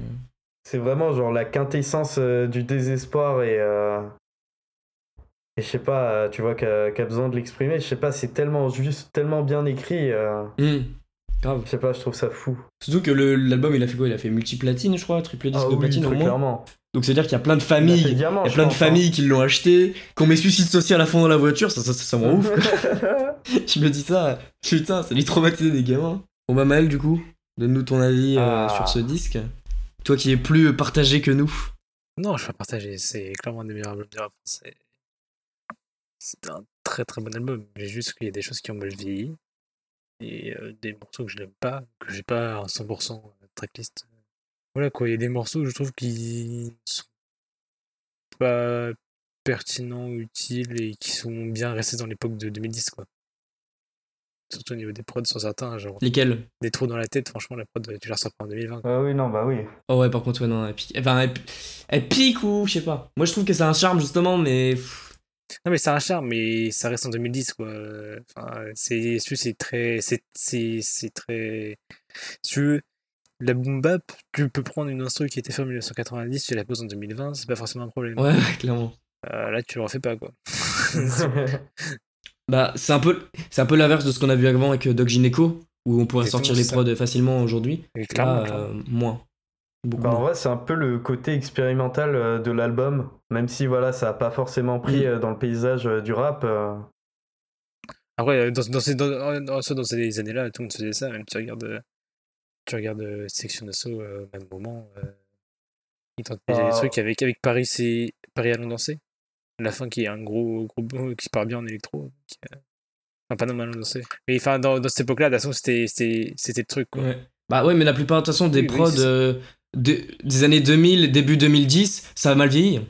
S3: C'est vraiment genre la quintessence euh, du désespoir et. euh, Et je sais pas, euh, tu vois, qu'a qu'a besoin de l'exprimer. Je sais pas, c'est tellement juste, tellement bien écrit.
S1: hum. Grave.
S3: Je sais pas, je trouve ça fou.
S1: Surtout que l'album, il a fait quoi? Il a fait multi-platine, je crois, triple disque
S3: Ah
S1: de
S3: oui,
S1: platine au
S3: très
S1: moins.
S3: clairement.
S1: Donc c'est-à-dire qu'il y a plein de
S3: Il a
S1: familles.
S3: diamant,
S1: Il y a plein de
S3: hein.
S1: familles qui l'ont acheté, qu'on met suicide social à fond dans la voiture, ça, ça, ça, ça me rend ouf. je me dis ça, putain, ça lui traumatisé des gamins. Bon bah Maël, du coup, donne-nous ton avis euh,
S3: Ah.
S1: sur ce disque. Toi qui es plus partagé que nous.
S2: Non, je vais pas partager. C'est clairement un des meilleurs albums du rap. C'est un très très bon album. Mais juste qu'il y a des choses qui ont mal vieilli. Et euh, des morceaux que je n'aime pas, que j'ai pas à 100% tracklist. Voilà quoi, il y a des morceaux que je trouve qui sont pas pertinents, utiles et qui sont bien restés dans l'époque de 2010 quoi. Surtout au niveau des prods sur certains, genre
S1: Lesquels?
S2: des trous dans la tête, franchement la prod tu la ressors pas en 2020. quoi.
S3: Ah oui, non, bah oui.
S1: Oh ouais, par contre, ouais, non, elle pique. Enfin, elle, elle pique ou je sais pas. Moi je trouve que c'est un charme justement, mais.
S2: Non mais c'est un charme, mais ça reste en 2010 quoi. Enfin, c'est c'est- c'est très c'est c'est c'est très si tu veux la boom bap, tu peux prendre une instru qui était faite en 1990, tu la poses en 2020, c'est pas forcément un problème.
S1: Ouais, ouais, clairement.
S2: Euh, là tu le refais pas quoi.
S1: Bah, c'est un peu, c'est un peu l'inverse de ce qu'on a vu avant avec euh, Doc Gineco, où on pourrait sortir les prods facilement aujourd'hui. Là, euh, moins. Beaucoup
S3: Bah, en vrai, c'est un peu le côté expérimental euh, de l'album, même si voilà, ça a pas forcément pris
S1: Mm.
S3: dans le paysage du rap. euh.
S2: Après dans, dans ces dans, dans, dans ces années-là, tout le monde faisait ça, même tu regardes tu regardes Section d'assaut euh, au même moment euh, ils tentent des
S3: Ah.
S2: trucs avec avec Paris c'est Paris allons danser. La fin qui est un gros gros qui part bien en électro. qui, euh, Enfin, pas non allons danser. Mais enfin dans, dans cette époque-là, de toute façon c'était le truc quoi.
S1: Ouais. Bah ouais, mais la plupart de toute façon des
S2: Oui,
S1: prods euh, de- des années 2000, début 2010, ça a mal vieilli.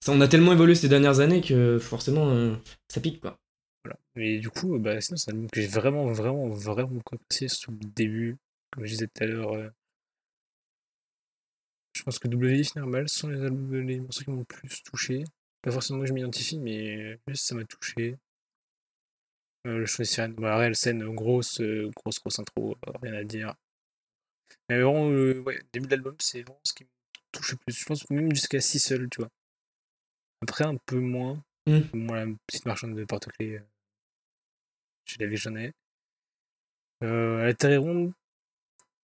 S1: Ça, on a tellement évolué ces dernières années que forcément euh, ça pique quoi.
S2: Voilà. Mais du coup, bah, sinon, c'est un album que j'ai vraiment, vraiment, vraiment apprécié, surtout le début. Comme je disais tout à l'heure, euh, je pense que WIF normal sont les, albums, les morceaux qui m'ont le plus touché. Pas forcément que je m'identifie, mais juste ça m'a touché. Euh, le choix des sirènes, bah, réelle scène, grosse, euh, grosse, grosse intro, euh, rien à dire. Mais vraiment, euh, ouais, le début de l'album, c'est vraiment ce qui me touche le plus. Je pense même jusqu'à 6 seuls, tu vois. Après, un peu moins.
S1: Mm.
S2: Moi, la petite marchande de porte-clés, euh, je l'avais j'en ai. Euh, à la Terre ronde,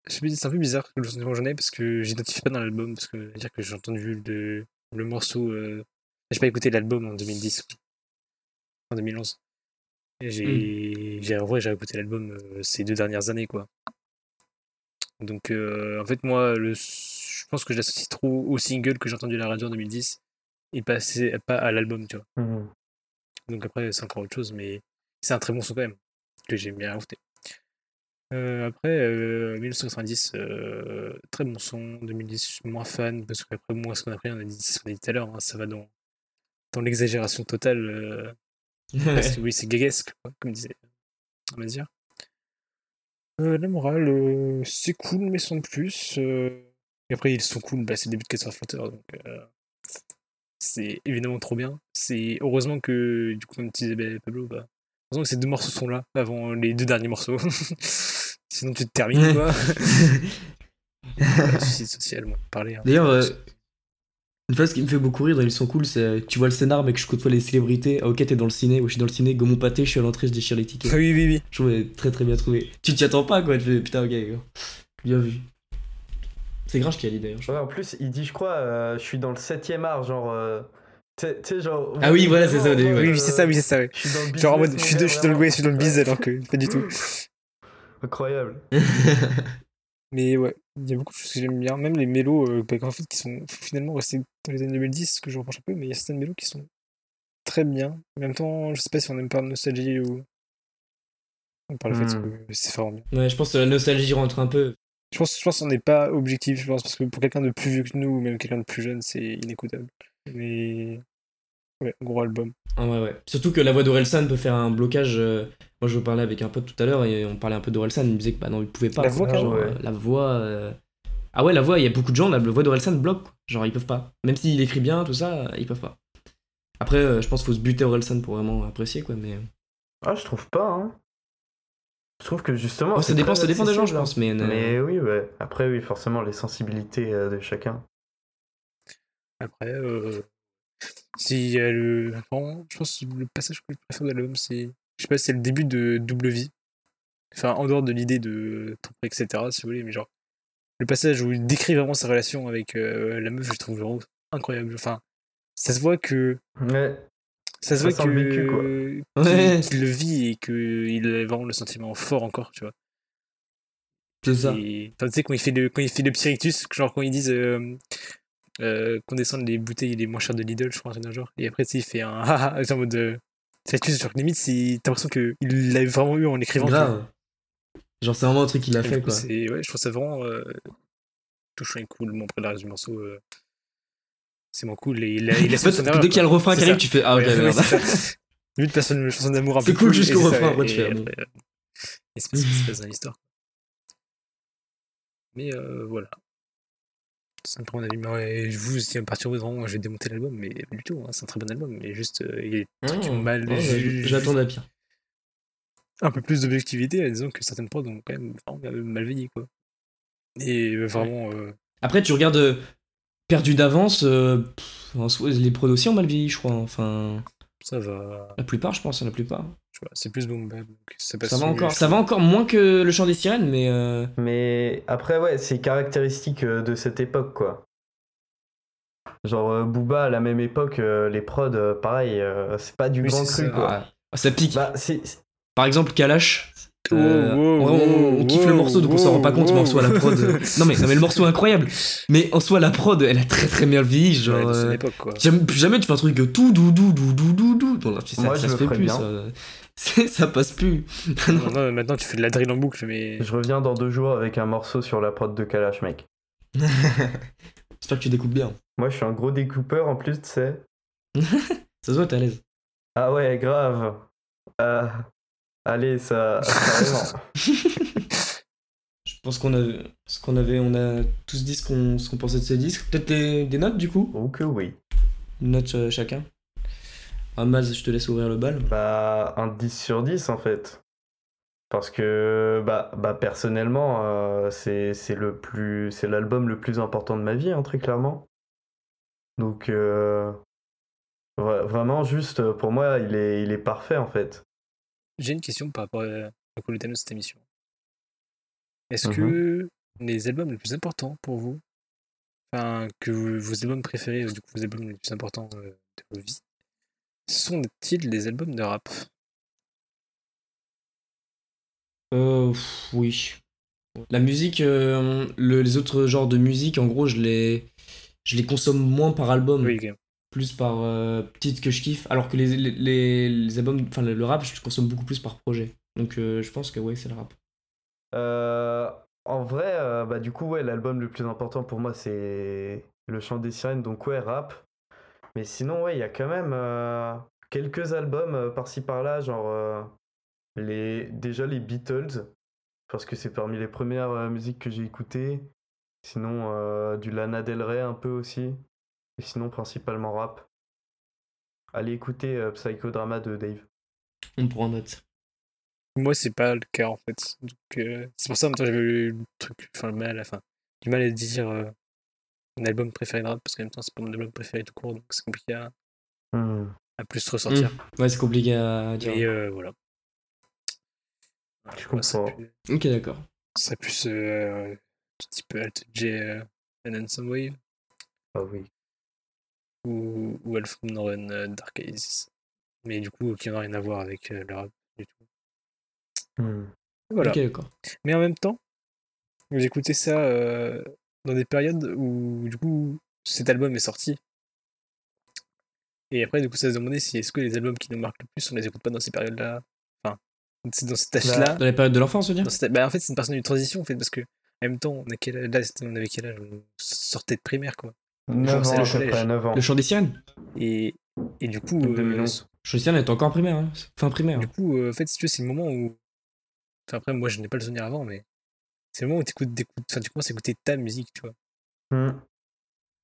S2: je c'est un peu bizarre que le sentiment j'en ai parce que j'identifie pas dans l'album parce que dire que j'ai entendu le, le morceau. Euh, j'ai pas écouté l'album en 2010, en 2011. Et j'ai, j'ai, en vrai, j'ai écouté l'album euh, ces deux dernières années, quoi. Donc, euh, en fait, moi, le, je pense que je l'associe trop au single que j'ai entendu à la radio en 2010 et pas, pas à l'album, tu vois.
S3: Mhm.
S2: Donc après, c'est encore autre chose, mais c'est un très bon son quand même, que j'ai bien écouté. Euh, après, euh, 1990, euh, très bon son. 2010, je suis moins fan, parce qu'après, moi, ce qu'on a pris, on a dit, qu'on a dit tout à l'heure, hein, ça va dans, dans l'exagération totale. euh, parce que oui, c'est gaguesque, comme disait Mazir. Euh, la morale, euh, c'est cool, mais sans plus. euh, Et après, ils sont cool, bah, c'est le début de Casper Flutter, donc c'est évidemment trop bien. C'est heureusement que, du coup, comme tu disais, bah, Pablo, bah, heureusement que ces deux morceaux sont là avant les deux derniers morceaux. Sinon, tu te termines, quoi. Voilà, Suicide social, moi, parler. hein.
S1: D'ailleurs, une phrase qui me fait beaucoup rire, ils sont cool, c'est euh, tu vois le scénar, mec, je côtoie les célébrités. Ah, ok, t'es dans le ciné, ouais, je suis dans le ciné, go mon pâté, je suis à l'entrée, je déchire les tickets.
S2: Oui, oui, oui.
S1: Je trouvais très très bien trouvé. Tu t'y attends pas quoi, tu fais putain, ok, gars. bien vu. C'est Grinch qui a dit d'ailleurs. je
S3: Ouais, en plus, il dit, je crois, euh, je suis dans le 7ème art, genre. euh, Tu sais- genre.
S1: Ah oui, voilà, c'est ça, au début.
S2: Oui, oui, c'est ça, oui, c'est ça, oui.
S3: Je suis dans le
S2: Genre en mode, je suis,
S3: mon
S2: de- je suis dans le, ouais, je suis dans le biz alors que pas du tout.
S3: Incroyable.
S2: Mais ouais, il y a beaucoup de choses que j'aime bien, même les mélos euh, bah, en fait, qui sont finalement restés dans les années 2010, ce que je reproche un peu, mais il y a certaines mélos qui sont très bien. En même temps, je sais pas si on aime pas la nostalgie ou. On parle le fait
S3: Hmm.
S2: que c'est vraiment bien.
S1: Ouais, je pense que la nostalgie rentre un peu.
S2: Je pense, je pense qu'on n'est pas objectif, je pense, parce que pour quelqu'un de plus vieux que nous, ou même quelqu'un de plus jeune, c'est inécoutable. Mais. Ouais, gros album.
S1: Ah ouais, ouais. Surtout que la voix d'Orelsan peut faire un blocage. euh, Moi, je parlais avec un pote tout à l'heure et on parlait un peu d'Orelsan. Il me disait que bah non, il pouvait pas.
S2: La voix,
S1: Genre, euh, La voix. euh, Ah ouais, la voix, il y a beaucoup de gens, la voix d'Orelsan bloque. quoi. Genre, ils peuvent pas. Même s'il écrit bien, tout ça, ils peuvent pas. Après, euh, je pense qu'il faut se buter Orelsan pour vraiment apprécier, quoi. Mais.
S3: Ah, je trouve pas, hein. Je trouve que justement.
S1: Oh, ça dépend, ça dépend des gens, je
S3: hein.
S1: pense. Mais, euh,
S3: Mais oui, ouais. Après, oui, forcément, les sensibilités euh, de chacun.
S2: Après, euh, a le. vraiment, je pense que le passage que je préfère de l'album, c'est. Je sais pas, c'est le début de Double Vie. Enfin, en dehors de l'idée de tromper, etc., si vous voulez, mais genre, le passage où il décrit vraiment sa relation avec euh, la meuf, je trouve vraiment incroyable. Enfin, ça se voit que.
S3: Ouais.
S2: Ça se
S3: Ça
S2: voit
S3: vécu, quoi.
S2: que.
S1: Ouais.
S2: qu'il qu'il le vit et qu'il a vraiment le sentiment fort encore, tu vois.
S1: C'est ça.
S2: Et, enfin, tu sais, quand il fait le, quand il fait le petit rictus, genre quand ils disent euh, euh, qu'on descende les bouteilles les moins chères de Lidl, je crois, un genre. Et après, il fait un haha, en mode. Euh, rictus, genre limite, c'est- t'as l'impression qu'il l'a vraiment eu en vois.
S1: Grave. Genre, c'est vraiment un truc qu'il a
S2: Et
S1: fait,
S2: coup,
S1: quoi.
S2: Ouais, je trouve ça vraiment euh, touchant et cool. Bon, après, le reste du morceau, euh, c'est moins cool. Et il a, il a
S1: fait, dès qu'il y a le refrain qui arrive, tu fais Ah, ok,
S2: Ouais,
S1: merde.
S2: Limite, personne une chanson d'amour un peu
S1: C'est cool jusqu'au refrain, après, tu fais,
S2: euh, Et c'est ce qui se passe dans l'histoire. Mais euh, voilà. C'est un peu mon avis. Mais ouais, vous, si à partir de je vais démonter l'album, mais pas du tout. hein, c'est un très bon album, mais juste, euh, il y a des trucs
S1: Oh,
S2: mal.
S1: J'attends à pire.
S2: un peu plus d'objectivité, en disant que certaines prods ont quand même vraiment mal vieilli, quoi. Et euh, vraiment. euh,
S1: Après, tu regardes euh, Perdu d'avance, euh, les prods aussi ont mal vieilli, je crois. Enfin,
S2: ça va.
S1: la plupart, je pense, la plupart.
S2: C'est plus boom bap, ça
S1: Ça va encore, ça va encore moins que le chant des sirènes, mais euh,
S3: Mais après, ouais, c'est caractéristique euh, de cette époque, quoi. Genre, euh, Booba, à la même époque, les prods, pareil, c'est pas du
S2: Oui,
S3: grand cru,
S2: ça.
S3: quoi.
S1: ah, ça pique.
S3: Bah,
S1: Par exemple, Kalash. Euh,
S2: wow,
S1: on, on- on kiffe
S2: wow,
S1: le morceau, donc on s'en rend pas compte, mais en soi, la prod. non, mais, non, mais le morceau est incroyable. Mais en soi, la prod, elle a très très bien vieilli.
S2: Ouais,
S1: Genre, euh,
S2: époque, quoi.
S1: jamais, plus jamais tu fais un truc tout, dou, dou, dou, dou, dou, dou. Bon, là, ça,
S3: Moi,
S1: ça
S3: je
S1: se fait plus.
S3: bien.
S1: Ça, ça passe plus.
S2: Non, non, maintenant tu fais de la drill en boucle, mais.
S3: Je reviens dans deux jours avec un morceau sur la prod de Kalash, mec.
S1: J'espère que tu découpes bien.
S3: Moi, je suis un gros découpeur en plus, tu sais.
S1: Ça se voit, t'es à l'aise.
S3: Ah ouais, grave. Euh, Allez, ça.
S1: Je pense qu'on a, ce qu'on avait, on a tous dit ce qu'on, ce qu'on pensait de ce disque. Peut-être des, des notes du coup?
S3: Oh que oui.
S1: Une note euh, chacun. Ah, Maz, je te laisse ouvrir le bal.
S3: Bah, un 10 sur 10 en fait. Parce que, bah, bah personnellement, euh, c'est c'est le plus, c'est l'album le plus important de ma vie, hein, très clairement. Donc, euh, vra- vraiment, juste euh, pour moi, il est, il est parfait en fait.
S2: J'ai une question par rapport à- au thème de cette émission. Est-ce
S3: Mhm.
S2: que les albums les plus importants pour vous, enfin, que vous- vos albums préférés, ou du coup vos albums les plus importants de vos vies, sont-ils des albums de rap?
S1: Euh, pff, oui. La musique, euh, le- les autres genres de musique, en gros, je les, je les consomme moins par album,
S2: Oui,
S1: plus par euh, titre que je kiffe, alors que les, les, les- les albums, enfin le, rap, je le consomme beaucoup plus par projet. Donc euh, je pense que ouais, c'est le rap.
S3: Euh, en vrai, euh, bah du coup, ouais, l'album le plus important pour moi, c'est Le Chant des Sirènes, donc ouais, rap. Mais sinon, ouais, il y a quand même euh, quelques albums euh, par-ci par-là, genre euh, les, déjà les Beatles, parce que c'est parmi les premières euh, musiques que j'ai écoutées. Sinon, euh, du Lana Del Rey un peu aussi. Et sinon, principalement rap. Allez écouter euh, Psychodrama de Dave.
S1: On prend note.
S2: Moi, c'est pas le cas en fait. Euh, c'est pour ça, en même temps, j'avais le truc, enfin, le mal, enfin, du mal à dire un album préféré de rap, parce qu'en même temps, c'est pas mon album préféré tout court, donc c'est compliqué à,
S3: Hmm.
S2: à plus ressortir.
S1: Ouais, c'est compliqué à dire.
S2: Mais euh, voilà.
S3: Je
S2: Voilà,
S3: comprends.
S1: Ok, d'accord.
S2: Ce serait plus euh, du type Alt J euh, and Handsome Wave
S3: Ah oui.
S2: ou, ou Alpha Run euh, Dark Ages. Mais du coup, qui n'a rien à voir avec euh, le rap du tout.
S3: Hmm.
S2: Voilà.
S1: Ok, d'accord.
S2: Mais en même temps, vous écoutez ça euh, dans des périodes où du coup cet album est sorti. Et après, du coup, ça se demandait si est-ce que les albums qui nous marquent le plus, on les écoute pas dans ces périodes-là? Enfin, c'est dans cet âge-là.
S1: Dans les périodes de l'enfance, je veux dire
S2: cette- bah, en fait, c'est une personne de transition, en fait, parce que en même temps, on, a quel... là, on avait quel âge? On sortait de primaire, quoi.
S3: 9
S2: c'est
S3: ans,
S2: le
S3: à peu
S2: collège.
S3: près, 9 ans.
S1: Le chant des sirènes
S2: Et, et du coup, euh,
S3: 2011.
S1: Le chant des sirènes est encore en primaire, hein. fin primaire.
S2: du coup euh, en fait, si tu veux, c'est le moment où. Enfin, après, moi, je n'ai pas le souvenir avant, mais c'est le moment où t'écoutes, enfin, tu commences à écouter ta musique, tu vois.
S3: Hmm.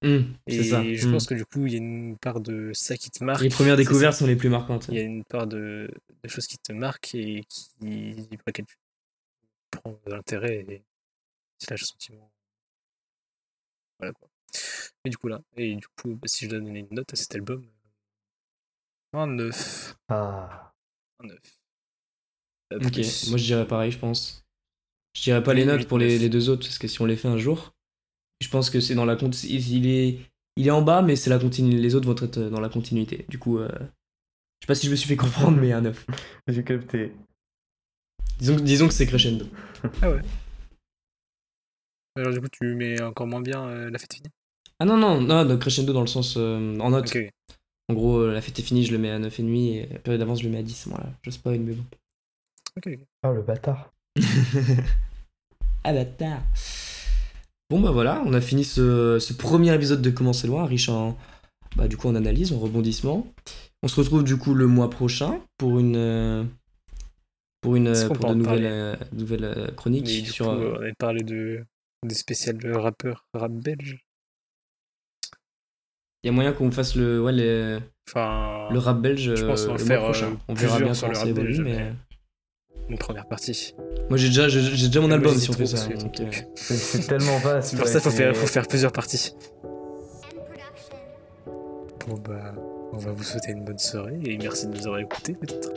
S1: Hum,
S2: Et
S1: ça.
S2: je pense que du coup, il y a une part de ça qui te marque.
S1: Les premières découvertes sont les plus marquantes.
S2: Il y a une part de, de choses qui te marquent et qui, pour lesquelles tu prends de l'intérêt et slash sentiment. Voilà quoi. Mais du coup, là, et du coup, bah, si je dois donner une note à cet album, un 9.
S3: Ah.
S2: Un 9. Euh,
S1: Ok,
S2: plus.
S1: moi je dirais pareil, je pense. Je dirais pas les notes pour les, deux autres, parce que si on les fait un jour, je pense que c'est dans la il est il est en bas, mais c'est la continu... les autres vont être dans la continuité. Du coup, euh, je sais pas si je me suis fait comprendre, mais un 9.
S3: J'ai capté.
S1: Disons, que- disons que c'est crescendo.
S2: Alors du coup, tu mets encore moins bien euh, la fête est finie?
S1: Ah non, non, non, donc crescendo dans le sens euh, en note. En gros, euh, la fête est finie, je le mets à 9,5 et la période d'avance, je le mets à 10. Voilà, je spoil, mais bon.
S2: ok, ok.
S3: Ah, le bâtard.
S1: ah bâtard. Bon bah voilà, on a fini ce, ce premier épisode de Comment c'est loin, riche en, bah, du coup, en analyse, en rebondissement. On se retrouve du coup le mois prochain pour une, euh, pour une, pour de nouvelles, euh, nouvelles euh, chroniques
S2: Mais du
S1: sur.
S2: coup, on avait parlé de des spéciales rappeurs rap belge.
S1: Il y a moyen qu'on fasse le, ouais, le,
S2: Enfin,
S1: le rap belge
S2: je pense qu'on va
S1: le
S2: faire,
S1: mois prochain.
S2: euh,
S1: on verra bien
S2: sur
S1: comment
S2: le
S1: ça
S2: rap
S1: évolue,
S2: belge,
S1: mais
S2: mais- une première partie.
S1: moi j'ai déjà, j'ai j'ai déjà mon album si on fait ça. donc, euh,
S3: C'est c'est tellement vaste.
S2: C'est pour
S3: ouais,
S2: ça qu'il faut faire, faut faire plusieurs parties. Bon bah, on va vous souhaiter une bonne soirée et merci de nous avoir écoutés peut-être.